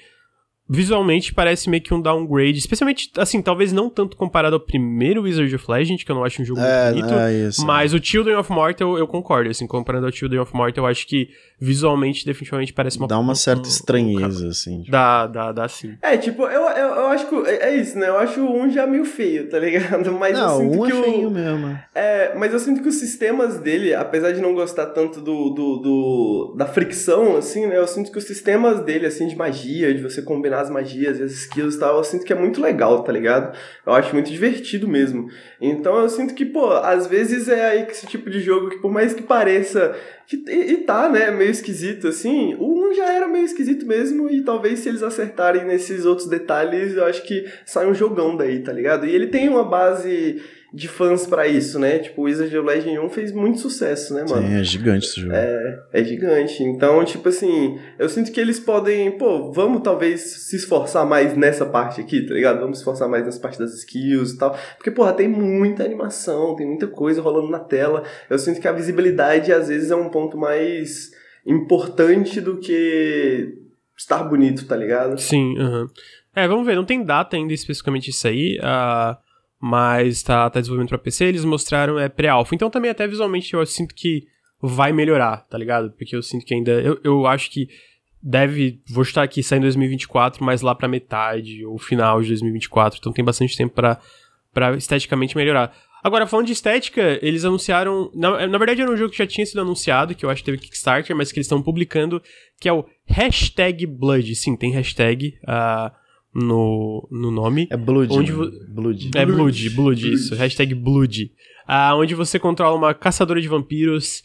visualmente parece meio que um downgrade, especialmente assim, talvez não tanto comparado ao primeiro Wizard of Legend, que eu não acho um jogo É, muito bonito, é isso. mas o Children of Morta eu, eu concordo, assim, comparando ao Children of Morta, eu acho que visualmente, definitivamente parece uma... Dá uma um- certa um- estranheza, assim. tipo. Dá, dá, dá sim. É, tipo, eu, eu, eu acho que. É é isso, né? Eu acho um já meio feio, tá ligado? <laughs> Mas eu Não, sinto um é que o. feio mesmo. É, mas eu sinto que os sistemas dele, apesar de não gostar tanto do, do, do- da fricção, assim, né? Eu sinto que os sistemas dele, assim, de magia, de você combinar as magias e as skills e tal, eu sinto que é muito legal, tá ligado? Eu acho muito divertido mesmo. Então eu sinto que, pô, às vezes é aí que esse tipo de jogo que, por mais que pareça. E, e tá, né, meio esquisito, assim. O 1 já era meio esquisito mesmo, e talvez se eles acertarem nesses outros detalhes, eu acho que sai um jogão daí, tá ligado? E ele tem uma base de fãs para isso, né? Tipo, o Wizard of Legend 1 fez muito sucesso, né, mano? Sim, é gigante esse jogo. É, é gigante. Então, tipo assim, eu sinto que eles podem, pô, vamos talvez se esforçar mais nessa parte aqui, tá ligado? Vamos se esforçar mais nessa parte das skills e tal. Porque, porra, tem muita animação, tem muita coisa rolando na tela. Eu sinto que a visibilidade, às vezes, é um ponto mais importante do que estar bonito, tá ligado? Sim, aham. É, vamos ver, não tem data ainda especificamente isso aí, uh, mas tá, tá desenvolvendo pra PC, eles mostraram é pré-alpha. Então também até visualmente eu sinto que vai melhorar, tá ligado? Porque eu sinto que ainda. Eu, eu acho que deve. Vou estar aqui sair em 2024, mas lá pra metade ou final de 2024. Então tem bastante tempo pra, pra esteticamente melhorar. Agora, falando de estética, eles anunciaram. Na, na verdade, era um jogo que já tinha sido anunciado, que eu acho que teve Kickstarter, mas que eles estão publicando, que é o hashtag Blood. Sim, tem hashtag. Uh, no, no nome. É Blood. Onde? Blood. É Blood, Blood, isso. Hashtag Blood. Ah, onde você controla uma caçadora de vampiros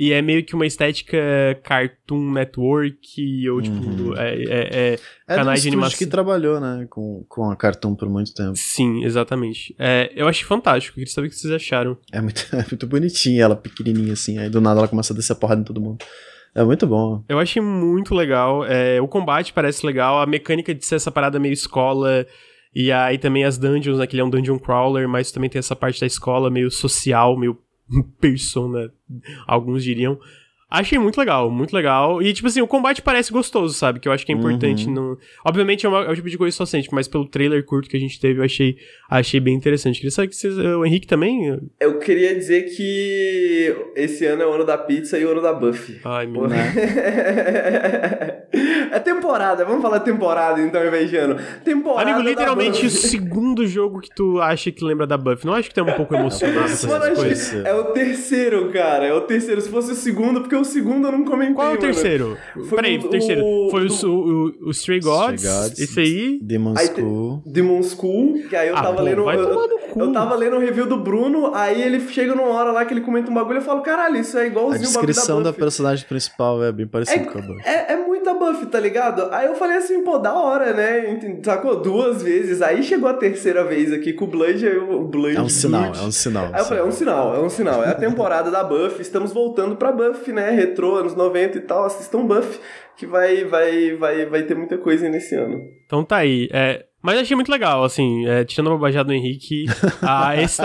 e é meio que uma estética Cartoon Network ou tipo. Uhum. É, é, é, É canais de animação. que trabalhou, né, com, com a Cartoon por muito tempo. Sim, exatamente. É, eu achei fantástico. Queria saber o que vocês acharam. É muito, <laughs> é muito bonitinha ela, pequenininha assim. Aí do nada ela começa a descer a porrada em todo mundo. É muito bom. Eu achei muito legal. É, o combate parece legal. A mecânica de ser essa parada meio escola. E aí também as dungeons, né? Que ele é um dungeon crawler, mas também tem essa parte da escola meio social, meio <laughs> persona, alguns diriam. Achei muito legal, muito legal. E, tipo assim, o combate parece gostoso, sabe? Que eu acho que é importante. Uhum. No... Obviamente é, uma- é o tipo de coisa sente, mas pelo trailer curto que a gente teve, eu achei, achei bem interessante. Queria saber que vocês. O Henrique também. Eu queria dizer que esse ano é o ano da pizza e o ano da Buffy. Ai, meu <laughs> Porra. é temporada, vamos falar temporada então, ao invés de ano. Temporada. Amigo, da literalmente o Buffy. segundo jogo que tu acha que lembra da Buffy. Não acho que tu é um pouco <laughs> emocionado com essas coisas? é o terceiro, cara. É o terceiro. Se fosse o segundo, porque o segundo eu não comentei. Qual é o terceiro? Foi Peraí, o- terceiro. Foi o, do- o, o Stray Gods, Stray Gods. esse aí. Demon Aí School. Demon School, que aí eu Ah, tava pô, lendo. vai eu, tomar no. Eu tava lendo o review do Bruno, aí ele chega numa hora lá que ele comenta um bagulho e eu falo, caralho, isso é A igualzinho o bagulho descrição da da personagem principal é bem parecida com a Buffy. É, é muita buff, tá ligado? Aí eu falei assim, pô, da hora, né? Sacou? Duas vezes. Aí chegou a terceira vez aqui com o Blood, aí o Blood. É um sinal, Blood. é um sinal. Aí eu falei, é um sinal, é um sinal. É a temporada da Buff, estamos voltando pra Buff, né? Retrô, anos 90 e tal, assistam Buff, que vai, vai, vai, vai ter muita coisa aí nesse ano. Então tá aí. É, mas achei muito legal, assim, é, tirando a bobajada do Henrique. <laughs> a, esse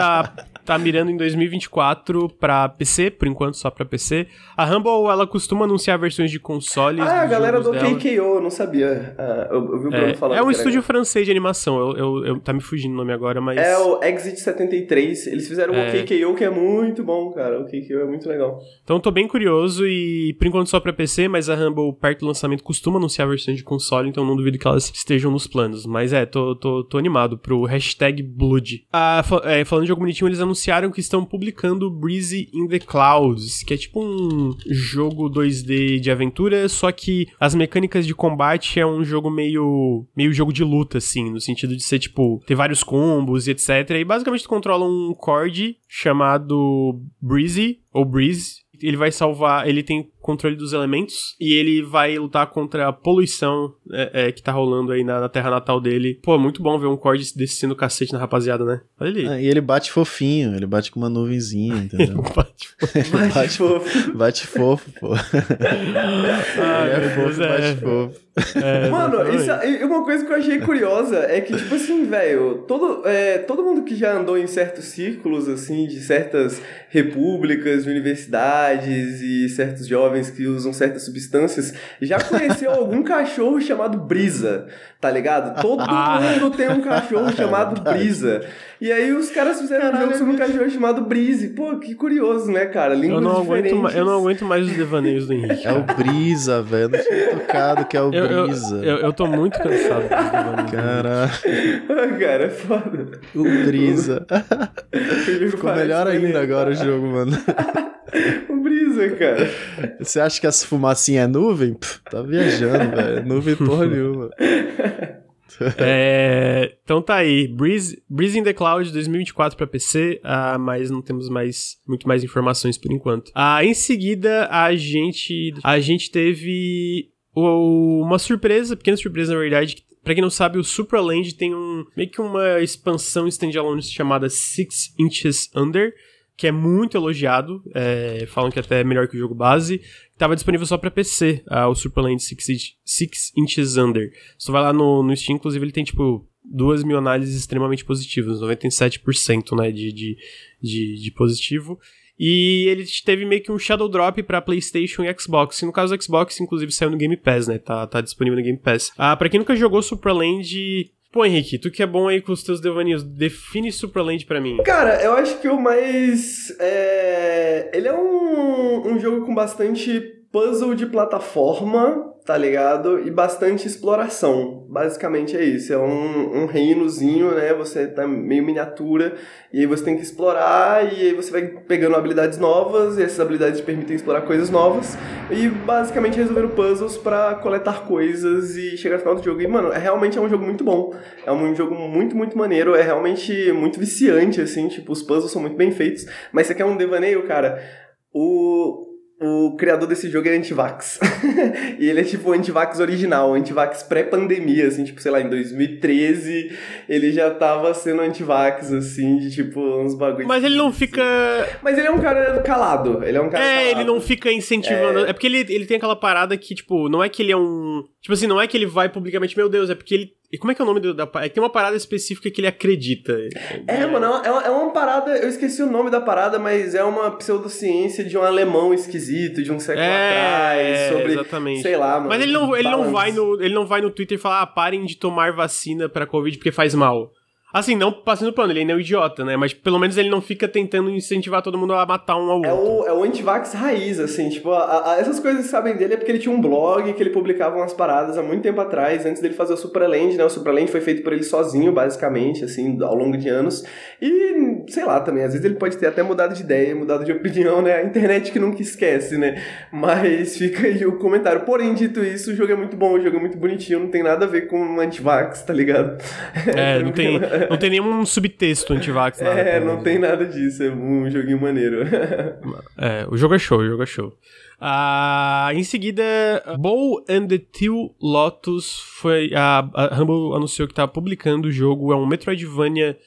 tá, mirando em 2024 pra PC, por enquanto só pra PC. A Humble, ela costuma anunciar versões de consoles. Ah, a galera do dela. KKO, eu não sabia. Ah, eu, eu vi o Bruno É, falando. é um que era- estúdio francês de animação. Eu, eu, eu- tá me fugindo o nome agora, mas. É o Exit 73. Eles fizeram É. o KKO, que é muito bom, cara. O KKO é muito legal. Então tô bem curioso e por enquanto só pra PC, mas a Humble perto do lançamento costuma anunciar versões de console, então não duvido que elas estejam nos planos. Mas é, tô, tô, tô animado pro hashtag Blood. Ah, é, falando de jogo bonitinho, eles anunciaram que estão publicando Breezy in the Clouds, que é tipo um jogo 2D de aventura, só que as mecânicas de combate é um jogo meio meio jogo de luta assim, no sentido de ser tipo ter vários combos e etc. E basicamente tu controla um cord chamado Breezy ou Breeze. Ele vai salvar, ele tem controle dos elementos e ele vai lutar contra a poluição é, é, que tá rolando aí na, na terra natal dele. Pô, muito bom ver um cord descendo o cacete na rapaziada, né? Olha ali. É, e ele bate fofinho, ele bate com uma nuvenzinha, <laughs> entendeu? Bate- <laughs> Ele bate, fofo. bate fofo, pô. <laughs> Ele é fofo, Deus, é. bate fofo. É, Mano, isso, e uma coisa que eu achei curiosa é que, tipo assim, velho, todo, é, todo mundo que já andou em certos círculos, assim, de certas repúblicas, universidades e certos jovens que usam certas substâncias, já conheceu <laughs> algum cachorro chamado Brisa, tá ligado? Todo Ah. mundo tem um cachorro <laughs> chamado verdade. Brisa. E aí os caras fizeram um jogo sobre um cachorro chamado Brise. Pô, que curioso, né, cara? Línguas Eu não, aguento, diferentes. ma- eu não aguento mais os devaneios do Henrique. É o Brisa, velho. Eu não tinha tocado que é o Eu, eu, Brisa. eu, eu tô muito cansado dos devaneios. Caralho, Ah, cara, é foda. o Brisa. O Ficou melhor ainda agora o jogo, mano. <laughs> O Brisa, cara. Você acha que essa fumacinha é nuvem? Pff, tá viajando, velho. Nuvem porra nenhuma. <laughs> <laughs> É, então tá aí, Breeze, Breeze in the Cloud 2024 pra PC, ah, mas não temos mais muito mais informações por enquanto. Ah, em seguida, a gente a gente teve uma surpresa, pequena surpresa na verdade, que Pra quem não sabe, o Supraland tem um meio que uma expansão standalone chamada Six Inches Under, que é muito elogiado. É, falam que até é melhor que o jogo base. Tava disponível só pra PC, o Superland Six, Six Inches Under. Tu vai lá no, no Steam, inclusive, ele tem, tipo, duas mil análises extremamente positivas, 97% né, de, de, de, de positivo. E ele teve meio que um Shadow Drop pra PlayStation e Xbox. E no caso do Xbox, inclusive, saiu no Game Pass, né? Tá, tá disponível no Game Pass. Ah, pra quem nunca jogou Superland, Pô, Henrique, tu que é bom aí com os teus devaneios, define Superland para mim. Cara, eu acho que o mais. É... Ele é um, um jogo com bastante puzzle de plataforma, tá ligado? E bastante exploração. Basicamente é isso. É um, um reinozinho, né? Você tá meio miniatura e aí você tem que explorar e aí você vai pegando habilidades novas e essas habilidades te permitem explorar coisas novas e basicamente resolvendo puzzles para coletar coisas e chegar no final do jogo. E, mano, é, realmente é um jogo muito bom. É um jogo muito, muito maneiro. É realmente muito viciante, assim. Tipo, os puzzles são muito bem feitos. Mas você quer um devaneio, cara? O, o criador desse jogo é antivax. <laughs> e ele é tipo o antivax original, antivax pré-pandemia, assim, tipo, sei lá, em 2013 ele já tava sendo antivax, assim, de tipo, uns bagulhos. Mas ele não fica. Mas ele é um cara calado. Ele é um cara É, calado. ele não fica incentivando. É... é, porque ele, ele tem aquela parada que, tipo, não é que ele é um. Tipo assim, não é que ele vai publicamente, meu Deus, é porque ele e como é que é o nome do, da É que tem uma parada específica que ele acredita. É, é mano, é uma, é uma parada. Eu esqueci o nome da parada, mas é uma pseudociência de um alemão esquisito, de um século é, atrás. Sobre, exatamente. Sei lá, mano. Mas ele não, ele, não vai no, ele não vai no Twitter e falar, ah, parem de tomar vacina pra Covid porque faz mal. Assim, não passando pano, ele ainda é um idiota, né? Mas pelo menos ele não fica tentando incentivar todo mundo a matar um ao é outro. O, é o antivax raiz, assim, tipo, a, a, essas coisas que sabem dele é porque ele tinha um blog que ele publicava umas paradas há muito tempo atrás, antes dele fazer o Supraland, né? O Supraland foi feito por ele sozinho, basicamente, assim, ao longo de anos. E, sei lá, também, às vezes ele pode ter até mudado de ideia, mudado de <laughs> opinião, né? A internet que nunca esquece, né? Mas <laughs> fica aí o comentário. Porém, dito isso, o jogo é muito bom, o jogo é muito bonitinho, não tem nada a ver com antivax, tá ligado? É, <laughs> não tem... Não tem nenhum subtexto anti-vax. É, não tem nada disso. É um joguinho maneiro. é, o jogo é show, o jogo é show. Ah, em seguida, Bow and the Two Lotus foi. A, a Humble anunciou que está publicando o jogo. É um Metroidvania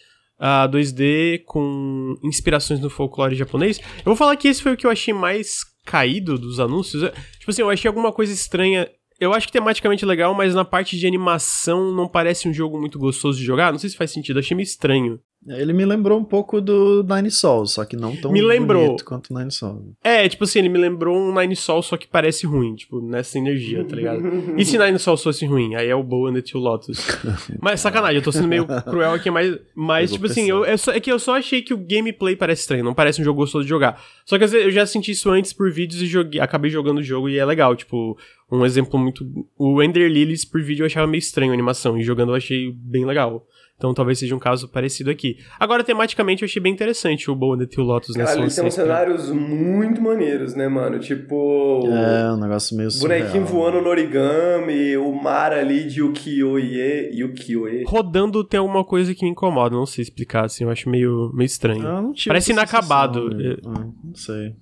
uh, 2D com inspirações no folclore japonês. Eu vou falar que esse foi o que eu achei mais caído dos anúncios. Tipo assim, eu achei alguma coisa estranha eu acho que tematicamente legal, mas na parte de animação não parece um jogo muito gostoso de jogar. Não sei se faz sentido, achei meio estranho. Ele me lembrou um pouco do Nine Sols, só que não tão me lembrou. bonito quanto o Nine Sols. É, tipo assim, ele me lembrou um Nine Sols, só que parece ruim, tipo, nessa energia, tá ligado? e se Nine Sols fosse ruim? Aí é o Boa and the Two Lotus. <laughs> mas sacanagem, eu tô sendo meio cruel aqui, mas, mas tipo assim, eu, eu só, é que eu só achei que o gameplay parece estranho, não parece um jogo gostoso de jogar. Só que eu já senti isso antes por vídeos e joguei, acabei jogando o jogo e é legal, tipo, um exemplo muito... O Ender Lilies por vídeo eu achava meio estranho a animação, e jogando eu achei bem legal. Então talvez seja um caso parecido aqui. Agora, tematicamente, eu achei bem interessante o Boa the Two Lotus nessa Cara, eles têm cenários muito maneiros, né, mano? Tipo. É, um negócio meio surreal. Bonequinho voando no origami, o mar ali de Ukiyo-e, Ukiyo-e. Rodando tem alguma coisa que me incomoda, não sei explicar, assim, eu acho meio, meio estranho. Eu não Parece inacabado. Né? Ah, não sei.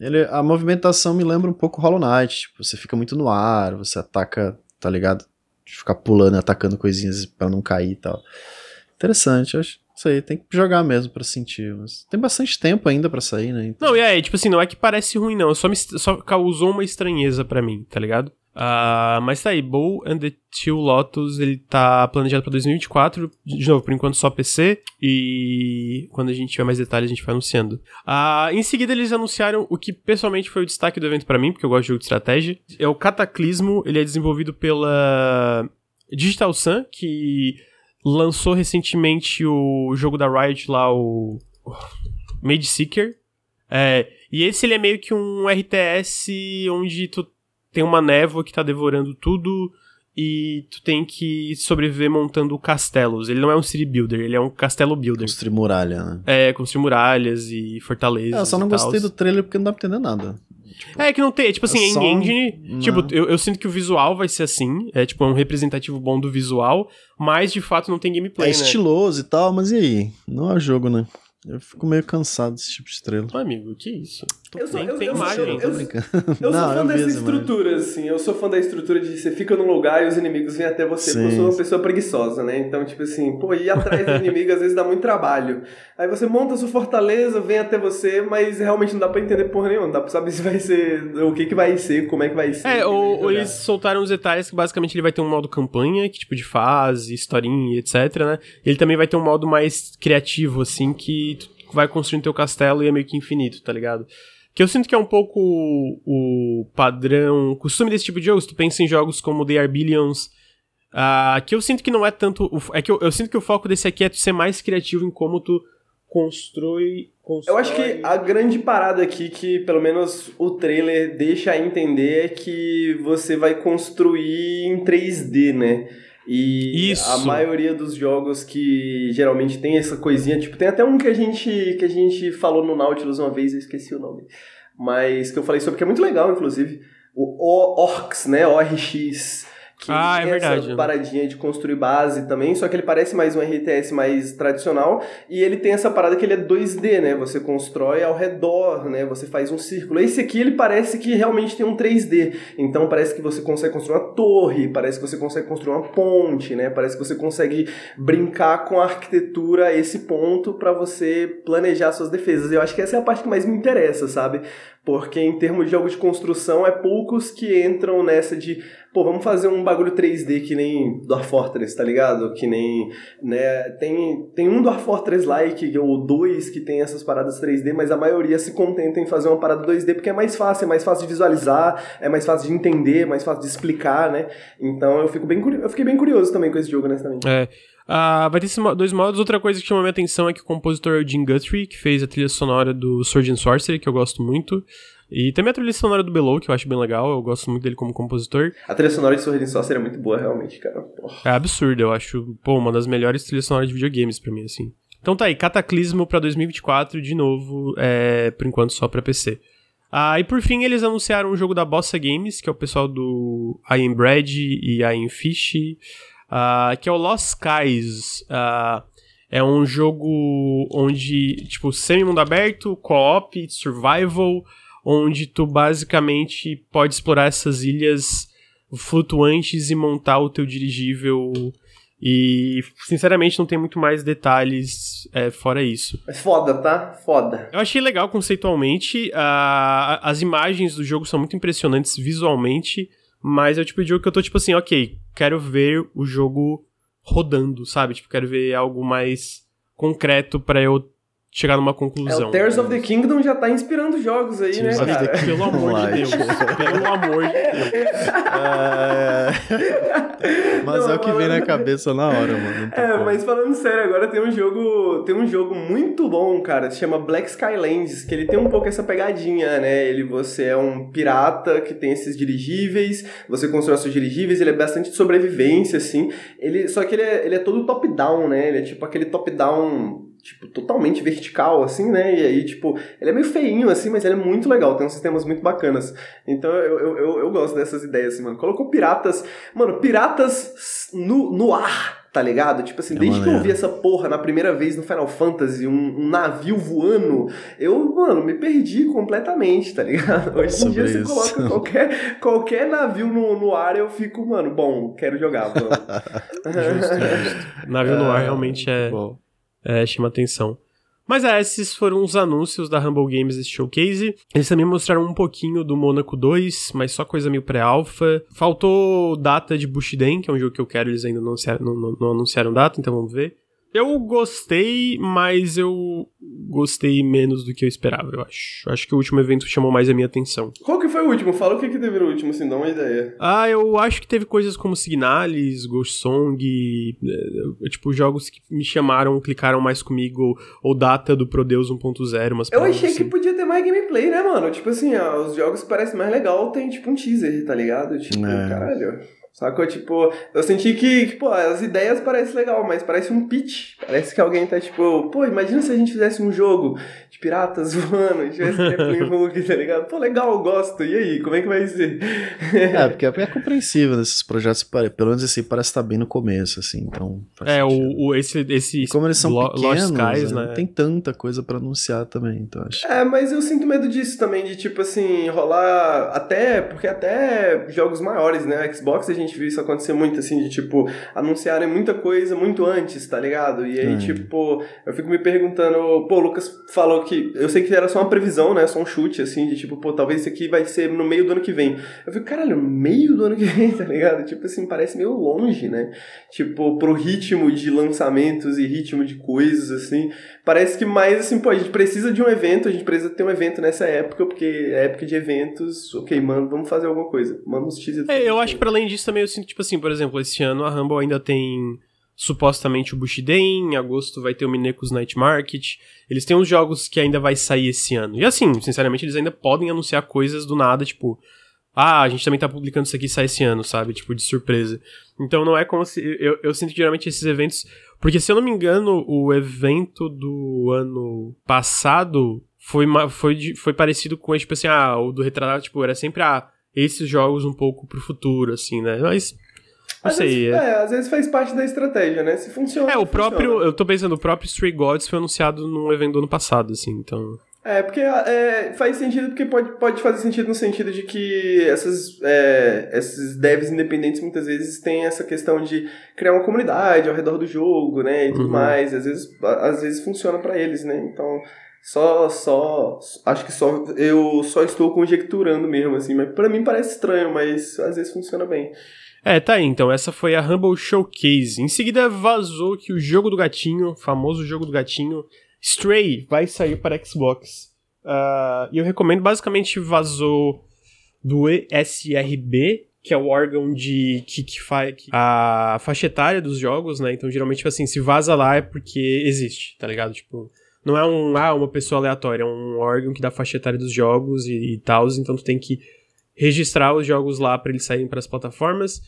Ele, a movimentação me lembra um pouco Hollow Knight, tipo, você fica muito no ar, você ataca, tá ligado? De ficar pulando e atacando coisinhas para não cair e tal. Interessante, acho. Isso aí, tem que jogar mesmo para sentir. Mas tem bastante tempo ainda para sair, né? Então... Não, e aí, tipo assim, não é que parece ruim, não. Só, me, só causou uma estranheza para mim, tá ligado? Uh, mas tá aí, Bow and the Two Lotus, ele tá planejado pra 2024, de novo, por enquanto só PC, e quando a gente tiver mais detalhes a gente vai anunciando. Uh, em seguida eles anunciaram o que pessoalmente foi o destaque do evento para mim, porque eu gosto de jogo de estratégia, é o Cataclismo, ele é desenvolvido pela Digital Sun, que lançou recentemente o jogo da Riot lá, o Made Seeker. É, e esse ele é meio que um RTS onde tu tem uma névoa que tá devorando tudo e tu tem que sobreviver montando castelos. Ele não é um city builder, ele é um castelo builder. Construir muralha, né? É, construir muralhas e fortalezas. É, eu só não gostei do trailer porque não dá pra entender nada. Tipo, é que não tem, tipo assim, é em engine, um... tipo, eu, eu, sinto que o visual vai ser assim, é tipo é um representativo bom do visual, mas de fato não tem gameplay, É né? estiloso e tal, mas e aí? Não é jogo, né? Eu fico meio cansado desse tipo de estrela. Amigo, que isso? Eu sou, tem, eu, tem eu, imagem. eu, eu, eu, sou Não, fã eu dessa vejo, estrutura, assim. Eu sou fã da estrutura de você fica num lugar e os inimigos vêm até você. Porque eu Sim. sou uma pessoa preguiçosa, né? Então, tipo assim, pô, ir atrás do inimigo às vezes dá muito trabalho. Aí você monta a sua fortaleza, vem até você, mas realmente não dá pra entender porra nenhuma. Não dá pra saber se vai ser. O que que vai ser, como é que vai ser. É, ou, ou eles soltaram os detalhes que basicamente ele vai ter um modo campanha, que tipo de fase, historinha, etc, né? Ele também vai ter um modo mais criativo, assim, que tu vai construindo teu castelo e é meio que infinito, tá ligado? Que eu sinto que é um pouco o, o padrão, costume desse tipo de jogos. Tu pensa em jogos como The Are Billions, ah, que eu sinto que não é tanto. o- É que eu, eu sinto que o foco desse aqui é tu ser mais criativo em como tu constrói. constrói... Eu acho que a grande parada aqui que, pelo menos, o trailer deixa a entender é que você vai construir em 3D, né? E Isso. a maioria dos jogos que geralmente tem essa coisinha, tipo, tem até um que a gente que a gente falou no Nautilus uma vez, eu esqueci o nome. Mas que eu falei sobre que é muito legal, inclusive, o Orcs, né? ORX. Que Ah, é verdade. essa paradinha de construir base também, só que ele parece mais um RTS mais tradicional e ele tem essa parada que ele é 2D, né? Você constrói ao redor, né? Você faz um círculo. Esse aqui ele parece que realmente tem um 3D. Então parece que você consegue construir uma torre, parece que você consegue construir uma ponte, né? Parece que você consegue brincar com a arquitetura a esse ponto para você planejar suas defesas. Eu acho que essa é a parte que mais me interessa, sabe? Porque em termos de jogo de construção, é poucos que entram nessa de, pô, vamos fazer um bagulho 3D que nem Dwarf Fortress, tá ligado? Que nem, né, tem, tem um Dwarf Fortress like, ou dois que tem essas paradas 3D, mas a maioria se contenta em fazer uma parada 2D porque é mais fácil, é mais fácil de visualizar, é mais fácil de entender, é mais fácil de explicar, né? Então eu fico bem eu fiquei bem curioso também com esse jogo, honestamente. É. Ah, vai ter esses dois modos. Outra coisa que chamou minha atenção é que o compositor é o Jim Guthrie, que fez a trilha sonora do Sword and Sorcery, que eu gosto muito. E também a trilha sonora do Below, que eu acho bem legal. Eu gosto muito dele como compositor. A trilha sonora de Sword and Sorcery é muito boa, realmente, cara. Porra. É absurdo, eu acho, pô, uma das melhores trilhas sonoras de videogames pra mim, assim. Então tá aí, Cataclismo pra 2024, de novo, é, por enquanto só pra PC. Ah, e por fim, eles anunciaram um jogo da Bossa Games, que é o pessoal do I Am Bread e I Am Fish, ah, que é o Lost Skies. Ah, é um jogo onde, tipo, semi-mundo aberto, co-op, survival, onde tu basicamente pode explorar essas ilhas flutuantes e montar o teu dirigível. E, sinceramente, não tem muito mais detalhes é, fora isso. Mas foda, tá? Foda. Eu achei legal conceitualmente. ah, as imagens do jogo são muito impressionantes visualmente. Mas é o tipo de jogo que eu tô tipo assim, ok, quero ver o jogo rodando, sabe? Tipo, quero ver algo mais concreto pra eu chegar numa É, conclusão. o Tears of the Kingdom já tá inspirando jogos aí, né, Tears the cara? Pelo amor de Deus. Pelo amor de Deus. É... Mas Não, é o que vem na cabeça na hora, mano. É, como. mas falando sério, agora tem um jogo, tem um jogo muito bom, cara, se chama Black Skylands, que ele tem um pouco essa pegadinha, né? Ele você é um pirata que tem esses dirigíveis, você constrói seus dirigíveis, ele é bastante de sobrevivência assim. Ele só que ele é, ele é todo top down, né? Ele é tipo aquele top down tipo, totalmente vertical, assim, né? E aí, tipo, ele é meio feinho, assim, mas ele é muito legal, tem uns sistemas muito bacanas. Então eu, eu, eu, eu gosto dessas ideias, assim, mano. Colocou piratas. Mano, piratas no, no ar, tá ligado? Tipo assim, É desde que eu maneiro. vi essa porra na primeira vez no Final Fantasy, um, um navio voando, eu, mano, me perdi completamente, tá ligado? Hoje em dia você isso. coloca qualquer, qualquer navio no, no ar, eu fico, mano, bom, quero jogar, vamos. <laughs> Justo, justo. <laughs> Navio no ar realmente é, Bom, é, chama atenção. Mas é, esses foram os anúncios da Humble Games showcase. Eles também mostraram um pouquinho do Monaco 2, mas só coisa meio pré-alpha. Faltou data de Bushiden, que é um jogo que eu quero, eles ainda não anunciaram, não, não- não anunciaram data, então vamos ver. Eu gostei, mas eu gostei menos do que eu esperava, eu acho. Acho que o último evento chamou mais a minha atenção. Qual que foi o último? Fala o que, que teve no último, assim, dá uma ideia. Ah, eu acho que teve coisas como Signalis, Ghost Song, eh, tipo, jogos que me chamaram, clicaram mais comigo, ou data do Prodeus 1.0, umas Eu achei que assim. podia ter mais gameplay, né, mano? Tipo assim, ó, os jogos que parecem mais legal tem tipo um teaser, tá ligado? Tipo, É. caralho. Sacou? Tipo, eu senti que, que, pô, as ideias parecem legal, mas parece um pitch. Parece que alguém tá, tipo, pô, imagina se a gente fizesse um jogo de piratas <laughs> voando, tivesse Grappling <laughs> Hook, tá ligado? Pô, legal, eu gosto. E aí, como é que vai ser? <laughs> é, porque é compreensível nesses projetos, pelo menos esse parece estar tá bem no começo, assim, então... É, o, o, esse, esse... Como eles são pequenos, Skies, né? tem tanta coisa para anunciar também, então acho... É, mas eu sinto medo disso também, de, tipo, assim, rolar até, porque até jogos maiores, né? Xbox a gente gente viu isso acontecer muito, assim, de tipo, anunciarem muita coisa muito antes, tá ligado? E aí, é. tipo, eu fico me perguntando, pô, o Lucas falou que. Eu sei que era só uma previsão, né? Só um chute, assim, de tipo, pô, talvez isso aqui vai ser no meio do ano que vem. Eu fico, caralho, meio do ano que <laughs> vem, tá ligado? Tipo assim, parece meio longe, né? Tipo, pro ritmo de lançamentos e ritmo de coisas, assim. Parece que mais assim, pô, a gente precisa de um evento, a gente precisa ter um evento nessa época, porque é época de eventos, ok, mano, vamos fazer alguma coisa. Manda uns teasers. É, eu acho que pra além disso também eu sinto, tipo assim, por exemplo, esse ano a Rumble ainda tem supostamente o Bushiden, em agosto vai ter o Mineco's Night Market. Eles têm uns jogos que ainda vai sair esse ano. E assim, sinceramente, eles ainda podem anunciar coisas do nada, tipo, ah, a gente também tá publicando isso aqui sai esse ano, sabe? Tipo, de surpresa. Então não é como se. Eu, eu sinto que geralmente esses eventos. Porque se eu não me engano, o evento do ano passado foi, foi, foi parecido com, tipo assim, ah, o do retratado, tipo, era sempre, ah, esses jogos um pouco pro futuro, assim, né? Mas. Não às sei. Vezes, é. é. às vezes faz parte da estratégia, né? Se funciona. É, o funciona. próprio. Eu tô pensando, o próprio Stray Gods foi anunciado num evento do ano passado, assim, então. É, porque é, faz sentido, porque pode, pode fazer sentido no sentido de que essas, é, esses devs independentes muitas vezes têm essa questão de criar uma comunidade ao redor do jogo, né, e tudo uhum. mais, às vezes, às vezes funciona para eles, né, então só, só, acho que só, eu só estou conjecturando mesmo, assim, mas para mim parece estranho, mas às vezes funciona bem. É, tá aí, então, essa foi a Humble Showcase. Em seguida vazou que o jogo do gatinho, famoso jogo do gatinho, Stray vai sair para Xbox. Uh, e eu recomendo, basicamente vazou do ESRB, que é o órgão de que, que faz a faixa etária dos jogos, né? Então, geralmente, tipo assim, se vaza lá é porque existe, tá ligado? Tipo, não é um, ah, uma pessoa aleatória, é um órgão que dá faixa etária dos jogos e, e tal, então tu tem que registrar os jogos lá para eles saírem para as plataformas.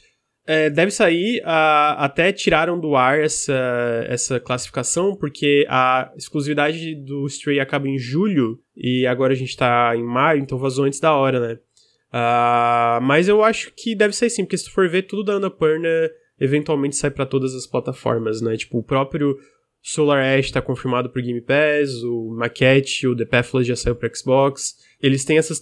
É, deve sair, uh, até tiraram do ar essa, essa classificação, porque a exclusividade do Stray acaba em julho, e agora a gente tá em maio, então vazou antes da hora, né? Uh, mas eu acho que deve sair sim, porque se tu for ver, tudo da Annapurna eventualmente sai para todas as plataformas, né? Tipo, o próprio Solar Ash tá confirmado pro Game Pass, o Maquette, o The Pathless já saiu pro Xbox. Eles têm essas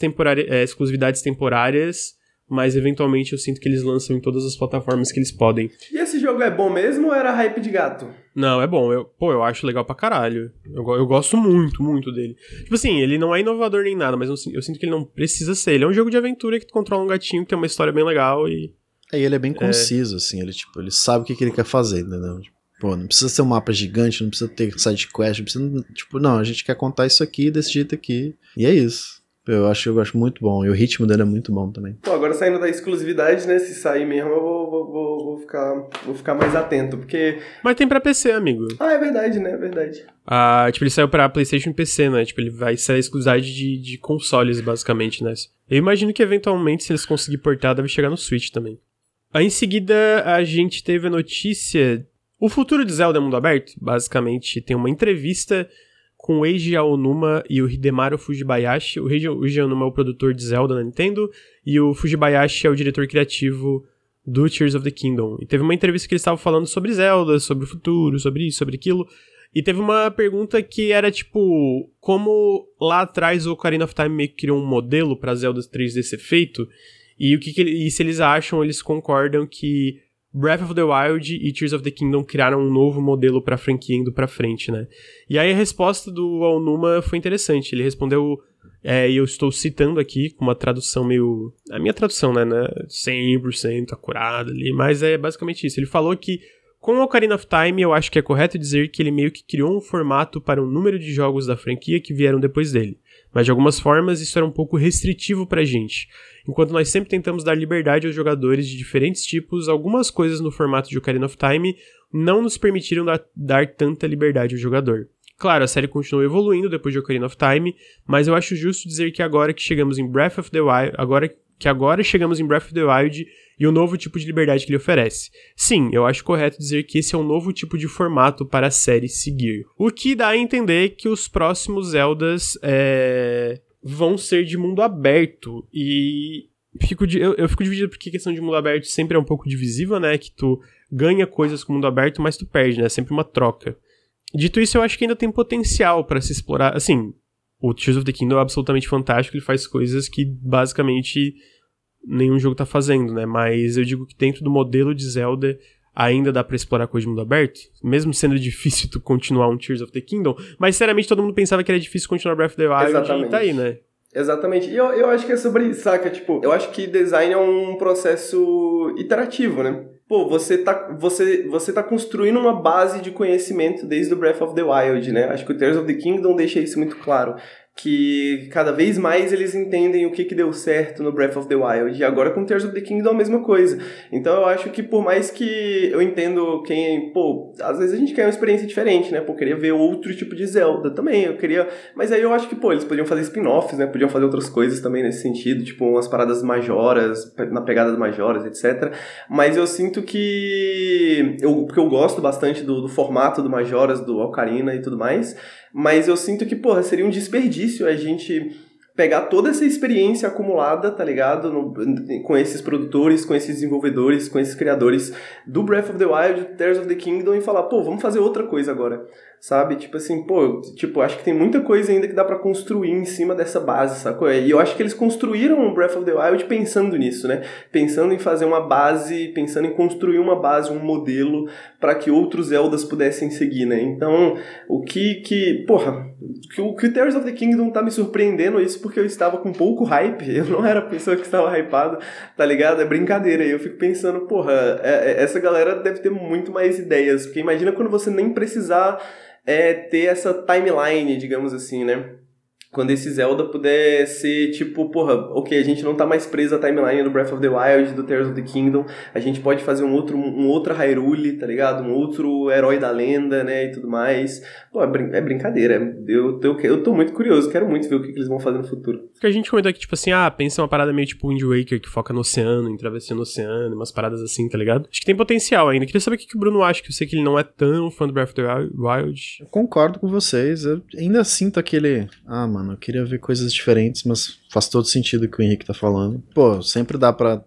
é, exclusividades temporárias mas eventualmente eu sinto que eles lançam em todas as plataformas que eles podem. E esse jogo é bom mesmo ou era hype de gato? Não, é bom. Eu, pô, eu acho legal pra caralho. Eu, eu gosto muito, muito dele. Tipo assim, ele não é inovador nem nada, mas eu, eu, sinto que ele não precisa ser. Ele é um jogo de aventura que tu controla um gatinho que tem uma história bem legal e. É, e ele é bem conciso, é... assim. Ele, tipo, ele sabe o que, que ele quer fazer, entendeu? Tipo, pô, não precisa ser um mapa gigante, não precisa ter side quest, não precisa. Tipo, não, a gente quer contar isso aqui desse jeito aqui. E é isso. Eu acho, eu acho muito bom. E o ritmo dele é muito bom também. Pô, agora saindo da exclusividade, né? Se sair mesmo, eu vou, vou, vou, vou ficar, vou ficar mais atento, porque... Mas tem pra PC, amigo. Ah, é verdade, né? É verdade. Ah, tipo, ele saiu pra Playstation e PC, né? Tipo, ele vai a exclusividade de, de consoles, basicamente, né? Eu imagino que, eventualmente, se eles conseguirem portar, deve chegar no Switch também. Aí, em seguida, a gente teve a notícia... O futuro de Zelda é mundo aberto, basicamente, tem uma entrevista com o Eiji Aonuma e o Hidemaru Fujibayashi. O Eiji Aonuma é o produtor de Zelda na Nintendo e o Fujibayashi é o diretor criativo do Tears of the Kingdom. E teve uma entrevista que eles estavam falando sobre Zelda, sobre o futuro, sobre isso, sobre aquilo. E teve uma pergunta que era tipo, como lá atrás o Ocarina of Time meio que criou um modelo para Zelda 3D ser feito, e o que, que e se eles acham, eles concordam que Breath of the Wild e Tears of the Kingdom criaram um novo modelo pra franquia indo pra frente, né? E aí a resposta do Aonuma foi interessante. Ele respondeu, é, e eu estou citando aqui com uma tradução meio... A minha tradução, né? né 100% acurada ali, mas é basicamente isso. Ele falou que com o Ocarina of Time, eu acho que é correto dizer que ele meio que criou um formato para o número de jogos da franquia que vieram depois dele. Mas de algumas formas isso era um pouco restritivo pra gente enquanto nós sempre tentamos dar liberdade aos jogadores de diferentes tipos, algumas coisas no formato de Ocarina of Time não nos permitiram dar, dar tanta liberdade ao jogador. Claro, a série continuou evoluindo depois de Ocarina of Time, mas eu acho justo dizer que agora que chegamos em Breath of the Wild, agora que agora chegamos em Breath of the Wild e o novo tipo de liberdade que ele oferece. Sim, eu acho correto dizer que esse é um novo tipo de formato para a série seguir. O que dá a entender que os próximos Zeldas é, vão ser de mundo aberto. E fico, eu, eu fico dividido porque a questão de mundo aberto sempre é um pouco divisível, né? Que tu ganha coisas com mundo aberto, mas tu perde, né? É sempre uma troca. Dito isso, eu acho que ainda tem potencial para se explorar. Assim, o Tears of the Kingdom é absolutamente fantástico, ele faz coisas que basicamente nenhum jogo tá fazendo, né? Mas eu digo que dentro do modelo de Zelda ainda dá para explorar coisa de mundo aberto, mesmo sendo difícil tu continuar um Tears of the Kingdom, mas seriamente todo mundo pensava que era difícil continuar Breath of the Wild Exatamente. e tá aí, né? Exatamente. E eu, eu acho que é sobre isso, saca? Tipo, eu acho que design é um processo iterativo, né? Pô, você tá, você, você tá construindo uma base de conhecimento desde o Breath of the Wild, né? Acho que o Tears of the Kingdom deixa isso muito claro que cada vez mais eles entendem o que, que deu certo no Breath of the Wild. E agora com Tears of the Kingdom a mesma coisa. Então eu acho que por mais que eu entendo quem, pô, às vezes a gente quer uma experiência diferente, né? Pô, queria ver outro tipo de Zelda também, eu queria, mas aí eu acho que, pô, eles podiam fazer spin-offs, né? Podiam fazer outras coisas também nesse sentido, tipo umas paradas majoras, na pegada das majoras, etc. Mas eu sinto que eu porque eu gosto bastante do, do formato do majoras, do Ocarina e tudo mais, mas eu sinto que, porra, seria um desperdício a gente pegar toda essa experiência acumulada, tá ligado? No, com esses produtores, com esses desenvolvedores, com esses criadores do Breath of the Wild, Tears of the Kingdom e falar, pô, vamos fazer outra coisa agora sabe? Tipo assim, pô, tipo, acho que tem muita coisa ainda que dá para construir em cima dessa base, sacou? E eu acho que eles construíram o Breath of the Wild pensando nisso, né? Pensando em fazer uma base, pensando em construir uma base, um modelo para que outros Zeldas pudessem seguir, né? Então, o que que, porra, o que o Tears of the Kingdom tá me surpreendendo isso porque eu estava com pouco hype, eu não era a pessoa que estava hypado, tá ligado? É brincadeira. Eu fico pensando, porra, é, é, essa galera deve ter muito mais ideias, porque imagina quando você nem precisar é ter essa timeline, digamos assim, né? Quando esse Zelda puder ser tipo, porra, ok, a gente não tá mais preso à timeline do Breath of the Wild, do Tears of the Kingdom, a gente pode fazer um outro, um outro Hyrule, tá ligado? Um outro herói da lenda, né, e tudo mais. Pô, é, brin é brincadeira, eu, eu, eu tô muito curioso, quero muito ver o que, que eles vão fazer no futuro. que a gente comentou aqui, tipo assim, ah, pensa uma parada meio tipo Wind Waker, que foca no oceano, em travessia no oceano, umas paradas assim, tá ligado? Acho que tem potencial ainda. Queria saber o que, que o Bruno acha, que eu sei que ele não é tão fã do Breath of the Wild. Eu concordo com vocês, eu ainda sinto aquele, ah, mano, mano. Eu queria ver coisas diferentes, mas faz todo sentido o que o Henrique tá falando. Pô, sempre dá pra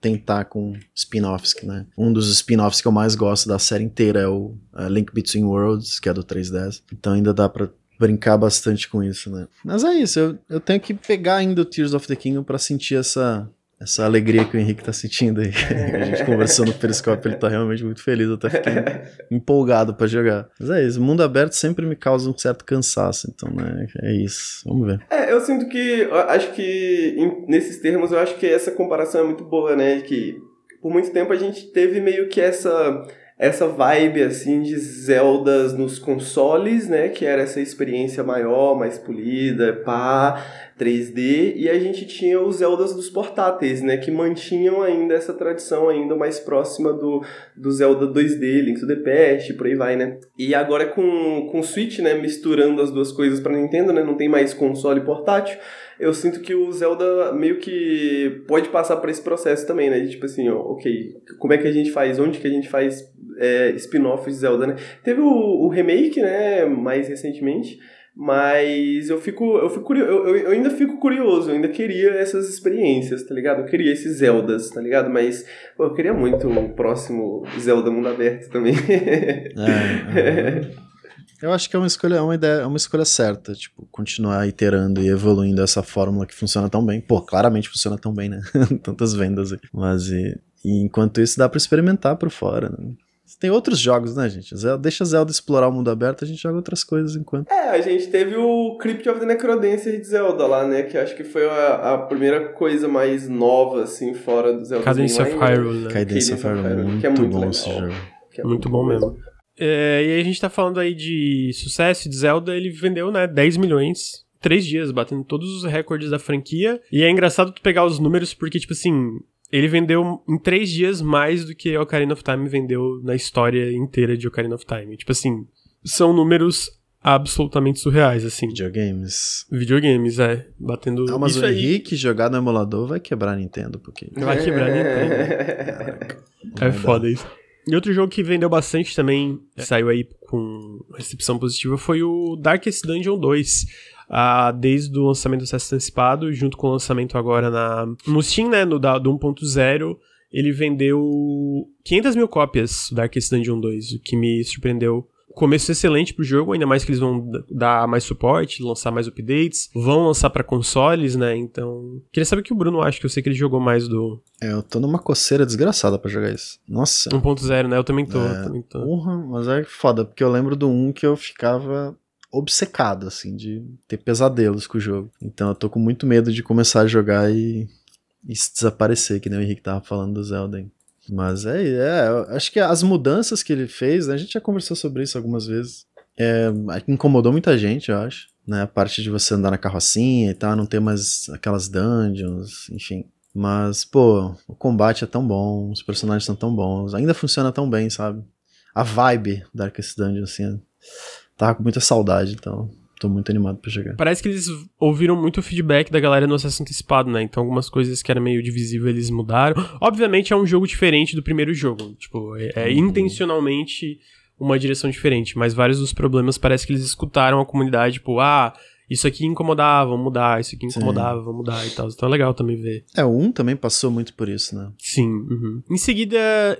tentar com spin-offs, né? Um dos spin-offs que eu mais gosto da série inteira é o uh, Link Between Worlds, que é do 3DS. Então ainda dá pra brincar bastante com isso, né? Mas é isso, eu, eu tenho que pegar ainda o Tears of the Kingdom para sentir essa essa alegria que o Henrique tá sentindo aí. <laughs> a gente conversou no Periscope, ele tá realmente muito feliz, eu até fiquei empolgado para jogar. Mas é isso, mundo aberto sempre me causa um certo cansaço, então, né, é isso, vamos ver. É, eu sinto que, acho que, em, nesses termos, eu acho que essa comparação é muito boa, né, que por muito tempo a gente teve meio que essa essa vibe assim de Zeldas nos consoles, né, que era essa experiência maior, mais polida, pá, 3D, e a gente tinha os Zeldas dos portáteis, né, que mantinham ainda essa tradição ainda mais próxima do, do Zelda 2D, Link to the Past, por aí vai, né? E agora com com o Switch, né, misturando as duas coisas para Nintendo, né, não tem mais console portátil eu sinto que o Zelda meio que pode passar por esse processo também, né? De tipo assim, ó, ok, como é que a gente faz, onde que a gente faz é, spin-off de Zelda, né? Teve o, o, remake, né, mais recentemente, mas eu fico, eu fico curioso, eu, eu, ainda fico curioso, eu ainda queria essas experiências, tá ligado? Eu queria esses Zeldas, tá ligado? Mas pô, eu queria muito o próximo Zelda Mundo Aberto também. <laughs> É, é. <laughs> Eu acho que é uma escolha, é uma ideia, é uma escolha certa, tipo, continuar iterando e evoluindo essa fórmula que funciona tão bem. Pô, claramente funciona tão bem, né? <laughs> Tantas vendas aí. Mas e, e enquanto isso dá para experimentar por fora, né? Tem outros jogos, né, gente? Deixa Zelda explorar o mundo aberto, a gente joga outras coisas enquanto. É, a gente teve o Crypt of the Necrodancer de Zelda lá, né? Que acho que foi a, a primeira coisa mais nova, assim, fora do Zelda. Cadence of Hyrule, né? Cadence of Hyrule, muito, que é muito bom legal, esse jogo. É muito, muito, bom mesmo. É, e aí a gente tá falando aí de sucesso de Zelda, ele vendeu, né, 10 milhões três dias, batendo todos os recordes da franquia. E é engraçado tu pegar os números, porque, tipo assim, ele vendeu em três dias mais do que Ocarina of Time vendeu na história inteira de Ocarina of Time. Tipo assim, são números absolutamente surreais, assim. Videogames. Videogames, é. Batendo... Ah, mas Isso o aí Henrique jogar no emulador vai quebrar a Nintendo, porque... vai quebrar a Nintendo. É foda isso. E outro jogo que vendeu bastante também, saiu aí com recepção positiva, foi o Darkest Dungeon 2. Ah, desde o lançamento do acesso antecipado, junto com o lançamento agora na, no Steam, né, no, da, do 1.0, ele vendeu 500 mil cópias do Darkest Dungeon 2, o que me surpreendeu começo excelente pro jogo, ainda mais que eles vão dar mais suporte, lançar mais updates, vão lançar para consoles, né? Então, queria saber o que o Bruno acha, que eu sei que ele jogou mais do É, eu tô numa coceira desgraçada pra jogar isso. Nossa. 1.0, né? Eu também tô, É, também tô. Porra, mas é foda, porque eu lembro do 1 que eu ficava obcecado, assim, de ter pesadelos com o jogo. Então eu tô com muito medo de começar a jogar e, e se desaparecer, que nem o Henrique tava falando do Zelda. hein. Mas é, é, acho que as mudanças que ele fez, né, a gente já conversou sobre isso algumas vezes, é, incomodou muita gente, eu acho. Né, a parte de você andar na carrocinha e tal, não ter mais aquelas dungeons, enfim. Mas, pô, o combate é tão bom, os personagens são tão bons, ainda funciona tão bem, sabe? A vibe da Darkest Dungeon, assim, tava com muita saudade, então tô muito animado pra jogar. Parece que eles ouviram muito o feedback da galera no acesso antecipado, né? Então algumas coisas que era meio divisível eles mudaram. Obviamente é um jogo diferente do primeiro jogo. Tipo, é, é intencionalmente uma direção diferente. Mas vários dos problemas parece que eles escutaram a comunidade, tipo, ah, isso aqui incomodava, vamos mudar, isso aqui Sim. incomodava, vamos mudar e tal. Então é legal também ver. É, o 1 também passou muito por isso, né? Sim. uhum. Em seguida,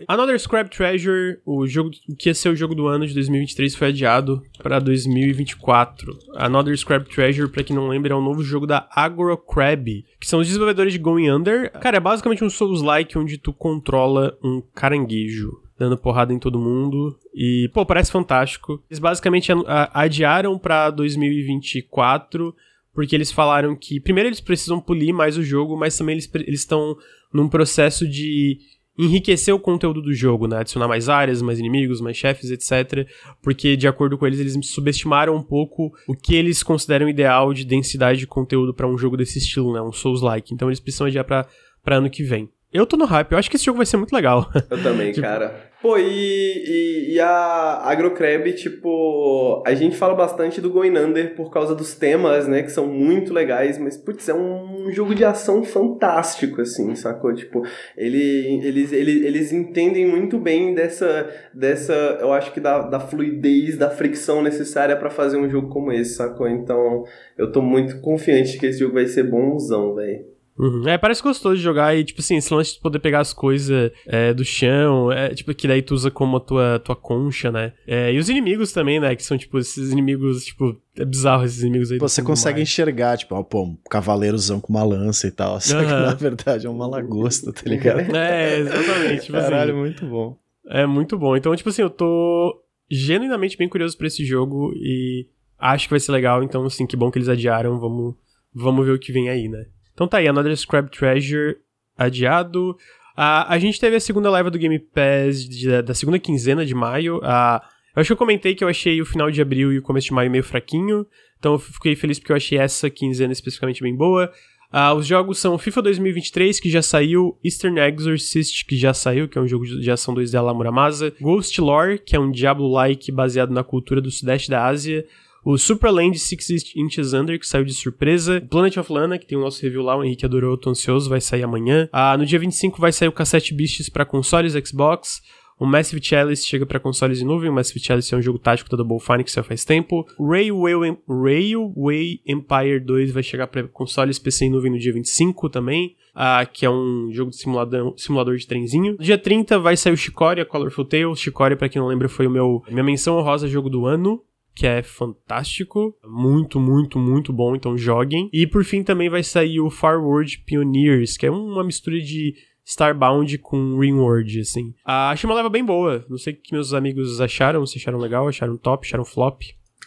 Another Scrap Treasure, o jogo que ia ser o jogo do ano de 2023, foi adiado para 2024. Another Scrap Treasure, pra quem não lembra, é um novo jogo da AgroCrab, que são os desenvolvedores de Going Under. Cara, é basicamente um Souls-like onde tu controla um caranguejo. Dando porrada em todo mundo. E, pô, parece fantástico. Eles basicamente adiaram pra 2024 porque eles falaram que, primeiro, eles precisam polir mais o jogo, mas também eles estão num processo de enriquecer o conteúdo do jogo, né? Adicionar mais áreas, mais inimigos, mais chefes, etc. Porque, de acordo com eles, eles subestimaram um pouco o que eles consideram ideal de densidade de conteúdo pra um jogo desse estilo, né? Um Souls-like. Então, eles precisam adiar pra, pra ano que vem. Eu tô no hype, eu acho que esse jogo vai ser muito legal. <laughs> Eu também, Tipo- cara. Pô, e, e, e a AgroCrab, tipo, a gente fala bastante do Going Under por causa dos temas, né, que são muito legais, mas, putz, é um jogo de ação fantástico, assim, sacou? Tipo, ele, eles, eles, eles entendem muito bem dessa, dessa eu acho que da, da fluidez, da fricção necessária pra fazer um jogo como esse, sacou? Então, eu tô muito confiante que esse jogo vai ser bonzão, velho. Uhum. É, parece gostoso de jogar e, tipo assim, esse lance de poder pegar as coisas é, do chão, é, tipo, que daí tu usa como a tua, tua concha, né? É, e os inimigos também, né? Que são, tipo, esses inimigos, tipo, é bizarro esses inimigos aí. Você consegue mar. enxergar, tipo, ó, pô, um cavaleirozão com uma lança e tal. <laughs> Só que Aham. na verdade é uma lagosta, tá ligado? <laughs> É, exatamente. Tipo Caralho, assim, muito bom. é muito bom. Então, tipo assim, eu tô genuinamente bem curioso pra esse jogo e acho que vai ser legal. Então, assim, que bom que eles adiaram. Vamos, vamos ver o que vem aí, né? Então tá aí, Another Scrap Treasure adiado. Ah, a gente teve a segunda leva do Game Pass de- da segunda quinzena de maio. Ah, eu acho que eu comentei que eu achei o final de abril e o começo de maio meio fraquinho. Então eu fiquei feliz porque eu achei essa quinzena especificamente bem boa. Ah, os jogos são FIFA 2023, que já saiu, Eastern Exorcist, que já saiu, que é um jogo de ação 2D lá Muramasa, Ghost Lore, que é um Diablo-like baseado na cultura do sudeste da Ásia, o Superland 6 Inches Under, que saiu de surpresa, Planet of Lana, que tem o nosso review lá, o Henrique adorou, tô ansioso, vai sair amanhã. Ah, no dia 25 vai sair o Cassette Beasts para consoles Xbox, o Massive Chalice chega para consoles de nuvem. O Massive Chalice é um jogo tático da Double Fine que saiu faz tempo. Railway, Railway Empire 2 vai chegar para consoles PC em nuvem no dia 25 também. ah, que é um jogo de simulador, simulador de trenzinho. No dia 30 vai sair o Chicoria Colorful Tales. Chicoria, pra quem não lembra, foi o meu minha menção honrosa jogo do ano que é fantástico, muito, muito, muito bom, então joguem. E por fim também vai sair o Farward Pioneers, que é uma mistura de Starbound com Ringworld, assim. Ah, achei uma leva bem boa, não sei o que meus amigos acharam, se acharam legal, acharam top, acharam flop.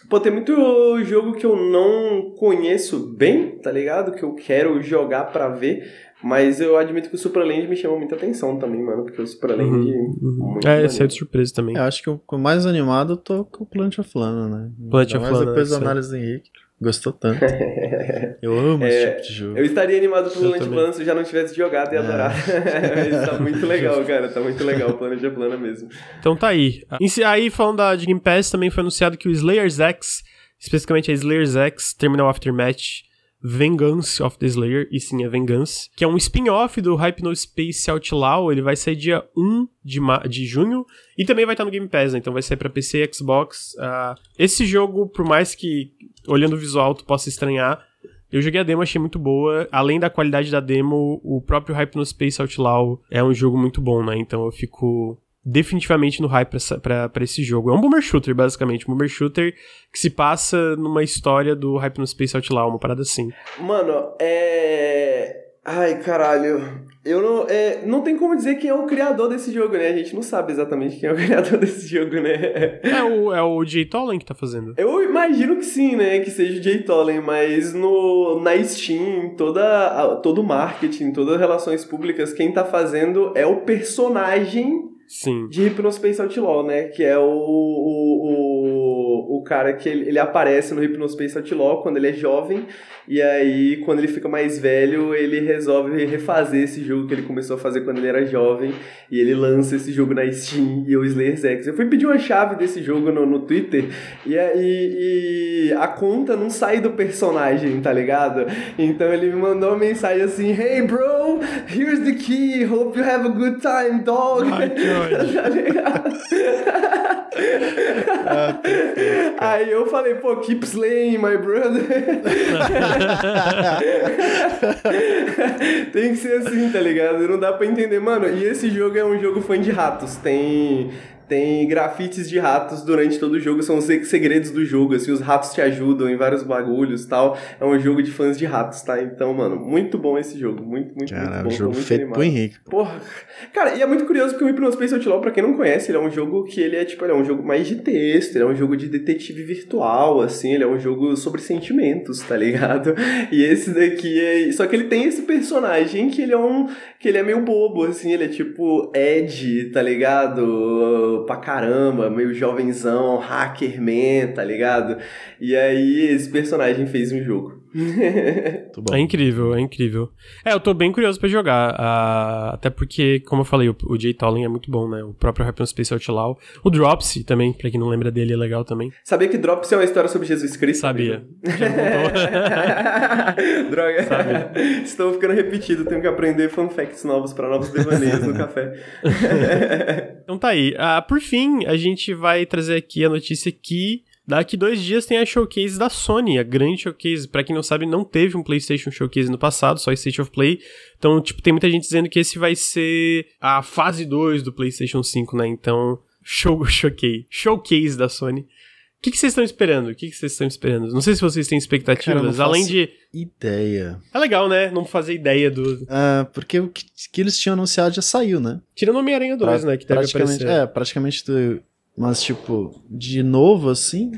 Pô, tem muito jogo que eu não conheço bem, tá ligado? Que eu quero jogar pra ver. Mas eu admito que o Superland me chamou muita atenção também, mano. Porque o Superland. muito É, maneiro. saiu de surpresa também. Eu acho que o mais animado eu tô com o Plant of Lana, né? Plant of mais Lana, depois da análise do Henrique. Gostou tanto. <laughs> eu amo esse É, tipo de jogo. Eu estaria animado pelo Planet também. Plana se eu já não tivesse jogado e É. adorado. <laughs> Mas tá muito legal, cara. Tá muito legal o Planet Plana mesmo. Então tá aí. Aí, falando da de Game Pass, também foi anunciado que o Slayer's X especificamente a Slayer's X Terminal Aftermatch Vengeance of the Slayer, e sim, é Vengeance, que é um spin-off do Hypnospace Outlaw, ele vai sair dia 1 de, de junho, e também vai estar no Game Pass, né? então vai sair pra PC e Xbox. Uh, esse jogo, por mais que, olhando o visual, tu possa estranhar, eu joguei a demo, achei muito boa. Além da qualidade da demo, o próprio Hypnospace Outlaw é um jogo muito bom, né? Então eu fico definitivamente no hype pra, pra, esse jogo. É um boomer shooter, basicamente. Um boomer shooter que se passa numa história do Hypnospace Outlaw, uma parada assim. Mano, é... Ai, caralho. Eu não. É, não tem como dizer quem é o criador desse jogo, né? A gente não sabe exatamente quem é o <laughs> criador desse jogo, né? É o, é o Jay Tolen que tá fazendo. Eu imagino que sim, né? Que seja o Jay Tolen, mas no, na Steam, toda, todo o marketing, todas as relações públicas, quem tá fazendo é o personagem Sim. de Hypnospace Outlaw, né? Que é o, o, o, o cara que ele, ele aparece no Hypnospace Outlaw quando ele é jovem e aí, quando ele fica mais velho, ele resolve refazer esse jogo que ele começou a fazer quando ele era jovem. E ele lança esse jogo na Steam e o Slayers X. Eu fui pedir uma chave desse jogo no, no Twitter e, e, e a conta não sai do personagem, tá ligado? Então ele me mandou uma mensagem assim: Hey bro, here's the key, hope you have a good time, dog. Ai, que <laughs> ah, <laughs> Aí eu falei, pô, keep slaying, my brother. <laughs> Tem que ser assim, tá ligado? Não dá pra entender. Mano, e esse jogo é um jogo fã de ratos. Tem tem grafites de ratos durante todo o jogo, são os segredos do jogo, assim, os ratos te ajudam em vários bagulhos tal. É um jogo de fãs de ratos, tá? Então, mano, muito bom esse jogo. Muito, muito, Caralho, muito bom. jogo muito feito animado. pro Henrique. Porra. Cara, e é muito curioso porque o Hypnospace Outlaw, pra quem não conhece, ele é um jogo que ele é, tipo, ele é um jogo mais de texto, ele é um jogo de detetive virtual, assim, ele é um jogo sobre sentimentos, tá ligado? <laughs> E esse daqui é... Só que ele tem esse personagem que ele é um... que ele é meio bobo, assim, ele é tipo Ed, tá ligado? Pra caramba meio jovenzão, hackerman, tá ligado? E aí esse personagem fez um jogo. <laughs> é incrível, é incrível. É, eu tô bem curioso para jogar. Uh, até porque, como eu falei, o, o Jay Tolling é muito bom, né? O próprio Hypnospace Outlaw. O Dropsy também, pra quem não lembra dele, é legal também. Sabia que Dropsy é uma história sobre Jesus Cristo? Sabia. <laughs> Droga. Sabia. Estou ficando repetido, tenho que aprender fun facts novos para novos devaneios no café. <laughs> então tá aí. Uh, por fim, a gente vai trazer aqui a notícia que Daqui dois dias tem a showcase da Sony, a grande showcase. Para quem não sabe, não teve um PlayStation Showcase no passado, só State of Play. Então, tipo, tem muita gente dizendo que esse vai ser a fase 2 do PlayStation 5, né? Então, show, <laughs> showcase, showcase da Sony. O que, vocês estão esperando? O que, vocês estão esperando? Não sei se vocês têm expectativas, Cara, além de. Ideia. É legal, né? Não fazer ideia do. Ah, porque o que, que, eles tinham anunciado já saiu, né? Tirando o Homem-Aranha 2, pra, né? Que deve praticamente, aparecer. É, praticamente mas, tipo, de novo, assim,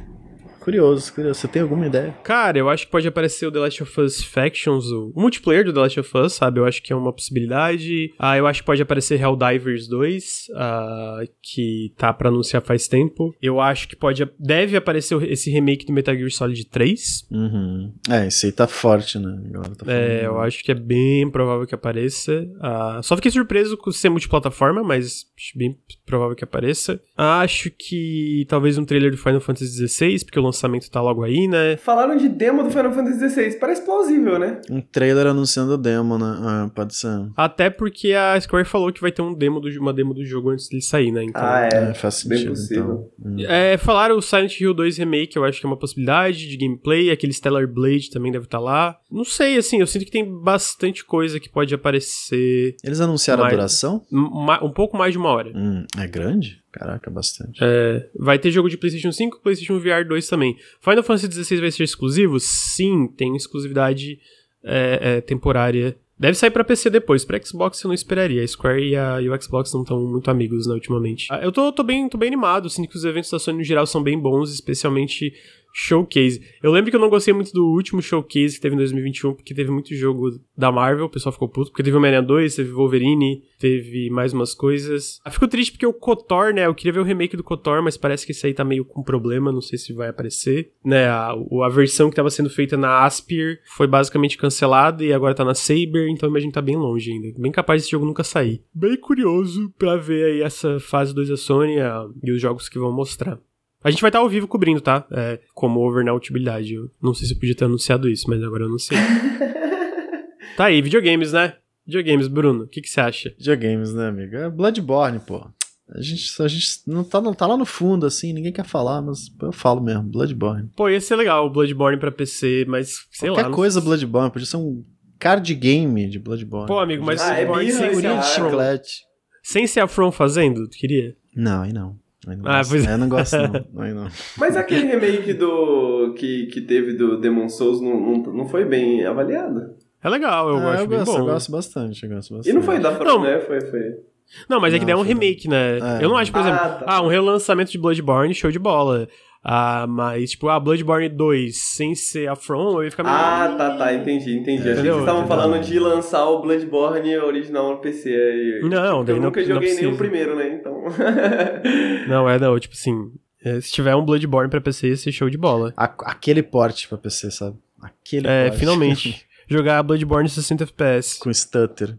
Curioso, curioso. Você tem alguma ideia? Cara, eu acho que pode aparecer o The Last of Us Factions, o multiplayer do The Last of Us, sabe? Eu acho que é uma possibilidade. Ah, eu acho que pode aparecer Helldivers 2, ah, que tá pra anunciar faz tempo. Eu acho que pode. Deve aparecer esse remake do Metal Gear Solid 3. Uhum. É, esse aí tá forte, né? Tá é, eu acho que é bem provável que apareça. Ah, só fiquei surpreso com ser multiplataforma, mas acho bem provável que apareça. Acho que talvez um trailer do Final Fantasy XVI, porque o lançamento tá logo aí, né? Falaram de demo do Final Fantasy XVI, parece plausível, né? Um trailer anunciando demo, né? Ah, pode ser. Até porque a Square falou que vai ter um demo do, uma demo do jogo antes dele sair, né? Então, ah, é. é faz sentido, então. Hum. É, falaram o Silent Hill 2 Remake, eu acho que é uma possibilidade de gameplay, aquele Stellar Blade também deve estar tá lá. Não sei, assim, eu sinto que tem bastante coisa que pode aparecer. Eles anunciaram mais, a duração? Um pouco mais de uma hora. Hum, é grande? Caraca, bastante. É, vai ter jogo de PlayStation 5 PlayStation VR 2 também. Final Fantasy XVI vai ser exclusivo? Sim, tem exclusividade é, é, temporária. Deve sair para PC depois. Para Xbox eu não esperaria. A Square e, a, e o Xbox não estão muito amigos né, ultimamente. Ah, eu tô, tô, bem, tô bem animado. Sinto que os eventos da Sony no geral são bem bons, especialmente showcase. Eu lembro que eu não gostei muito do último showcase que teve em 2021, porque teve muito jogo da Marvel, o pessoal ficou puto, porque teve Homem-Aranha 2, teve Wolverine, teve mais umas coisas. Ah, fico triste porque o KOTOR, né, eu queria ver o remake do KOTOR, mas parece que esse aí tá meio com problema, não sei se vai aparecer, né, a, a versão que tava sendo feita na Aspir foi basicamente cancelada e agora tá na Saber, então imagino que tá bem longe ainda. Bem capaz desse jogo nunca sair. Bem curioso pra ver aí essa fase 2 da Sony a, e os jogos que vão mostrar. A gente vai estar ao vivo cobrindo, tá? É, como over na utilidade. Eu não sei se eu podia ter anunciado isso, mas agora eu não sei. <laughs> tá aí, videogames, né? Videogames, Bruno, o que, que você acha? Videogames, né, amigo? É Bloodborne, pô. A gente, a gente não, tá, não tá lá no fundo, assim, ninguém quer falar, mas eu falo mesmo, Bloodborne. Pô, ia ser legal o Bloodborne pra PC, mas sei Qualquer lá. não coisa sei. Bloodborne, podia ser um card game de Bloodborne. Pô, amigo, mas Ah, é birra, sem, de cara. chiclete. sem ser a From fazendo, tu queria? Não, aí não. Não Ah, gosto. pois é. Eu não gosto, não. <laughs> Não. Mas aquele remake do que, que teve do Demon Souls não, não, não foi bem avaliado. É legal, eu Ah, acho eu bem gosto, bom. eu gosto bastante, eu gosto bastante. E não foi da From, Não. né? Foi, foi. Não, mas é que daí é um remake, né? É. Eu não acho, por exemplo, Ah, tá. ah, um relançamento de Bloodborne, show de bola. Ah, mas, tipo, ah, Bloodborne 2 sem ser a From, eu ia ficar meio. Ah, tá, tá, entendi, entendi. Achei que vocês estavam falando de lançar o Bloodborne original no PC. aí- Não, daí eu não- nunca não joguei nem o primeiro, né? Então. <laughs> Não, é não, tipo assim. Se tiver um Bloodborne pra PC, ia ser show de bola. A- aquele porte pra PC, sabe? Aquele É, porte. finalmente. <laughs> Jogar Bloodborne 60 FPS. Com stutter.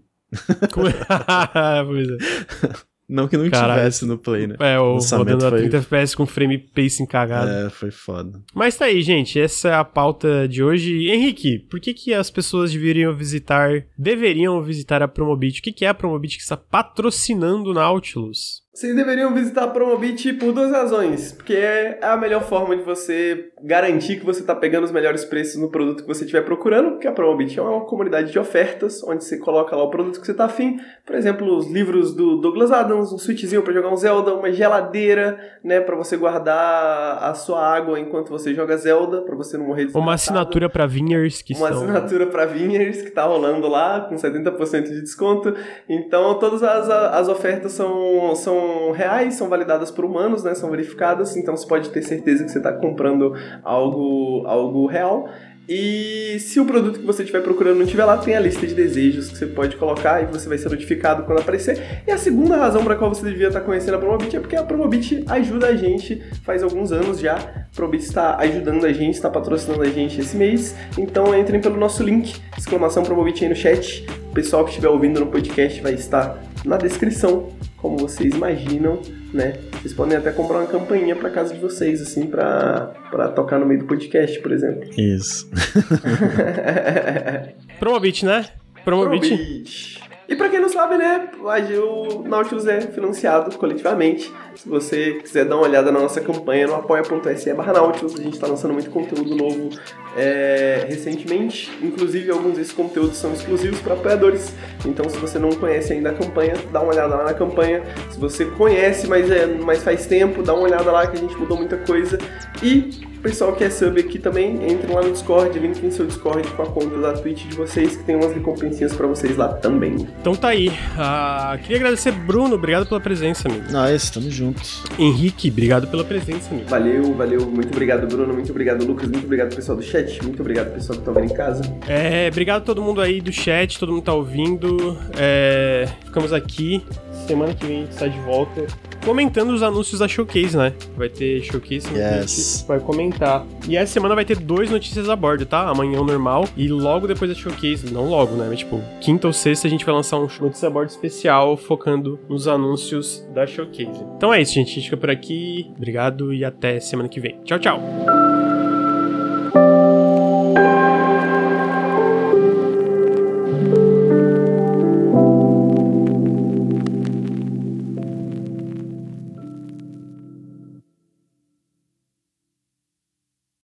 Com- <laughs> pois é. Não que não Caralho. tivesse no Play, né? É, o rodando a foi- 30 FPS com frame pacing cagado. É, foi foda. Mas tá aí, gente. Essa é a pauta de hoje. Henrique, por que, que as pessoas deveriam visitar, deveriam visitar a Promobit? O que, que é a Promobit que está patrocinando o Nautilus? Vocês deveriam visitar a Promobit por duas razões. Porque é a melhor forma de você garantir que você está pegando os melhores preços no produto que você estiver procurando. Porque a Promobit é uma comunidade de ofertas, onde você coloca lá o produto que você está afim. Por exemplo, os livros do Douglas Adams, um switchzinho para jogar um Zelda, uma geladeira, né, para você guardar a sua água enquanto você joga Zelda, para você não morrer Uma desidratado. assinatura para que uma assinatura para Vinhers que tá rolando lá com 70% de desconto. Então todas as, as ofertas são, são reais, são validadas por humanos, né? São verificadas, então você pode ter certeza que você está comprando algo, algo real. E se o produto que você estiver procurando não estiver lá, tem a lista de desejos que você pode colocar e você vai ser notificado quando aparecer. E a segunda razão para qual você devia estar conhecendo a Promobit é porque a Promobit ajuda a gente faz alguns anos já. A Promobit está ajudando a gente, está patrocinando a gente esse mês. Então entrem pelo nosso link, exclamação Promobit aí no chat. O pessoal que estiver ouvindo no podcast vai estar na descrição, como vocês imaginam, né? Vocês podem até comprar uma campainha para casa de vocês, assim, para para tocar no meio do podcast, por exemplo. Isso. <laughs> Promobit, né? Promobit. Promobit. E pra quem não sabe, né, o Nautilus é financiado coletivamente. Se você quiser dar uma olhada na nossa campanha no apoia.se barra Nautilus, a gente tá lançando muito conteúdo novo é, recentemente. Inclusive, alguns desses conteúdos são exclusivos para apoiadores. Então, se você não conhece ainda a campanha, dá uma olhada lá na campanha. Se você conhece, mas, é, mas faz tempo, dá uma olhada lá que a gente mudou muita coisa. E o pessoal que é sub aqui também, entrem lá no Discord, link em seu Discord com a conta da Twitch de vocês, que tem umas recompensinhas pra vocês lá também. Então tá aí. Ah, queria agradecer, Bruno. Obrigado pela presença, amigo. Nós, tamo juntos. Henrique, obrigado pela presença, amigo. Valeu, valeu, muito obrigado Bruno, muito obrigado Lucas, muito obrigado pessoal do chat, muito obrigado pessoal que tá vendo em casa. É, obrigado a todo mundo aí do chat, todo mundo tá ouvindo. É, ficamos aqui. Semana que vem a gente está de volta. Comentando os anúncios da Showcase, né? Vai ter Showcase a Yes. vai comentar. E essa semana vai ter dois notícias a bordo, tá? Amanhã o normal e logo depois da Showcase. Não logo, né? Mas tipo, quinta ou sexta a gente vai lançar um notícia a bordo especial focando nos anúncios da Showcase. Então é isso, gente. A gente fica por aqui. Obrigado e até semana que vem. Tchau, tchau.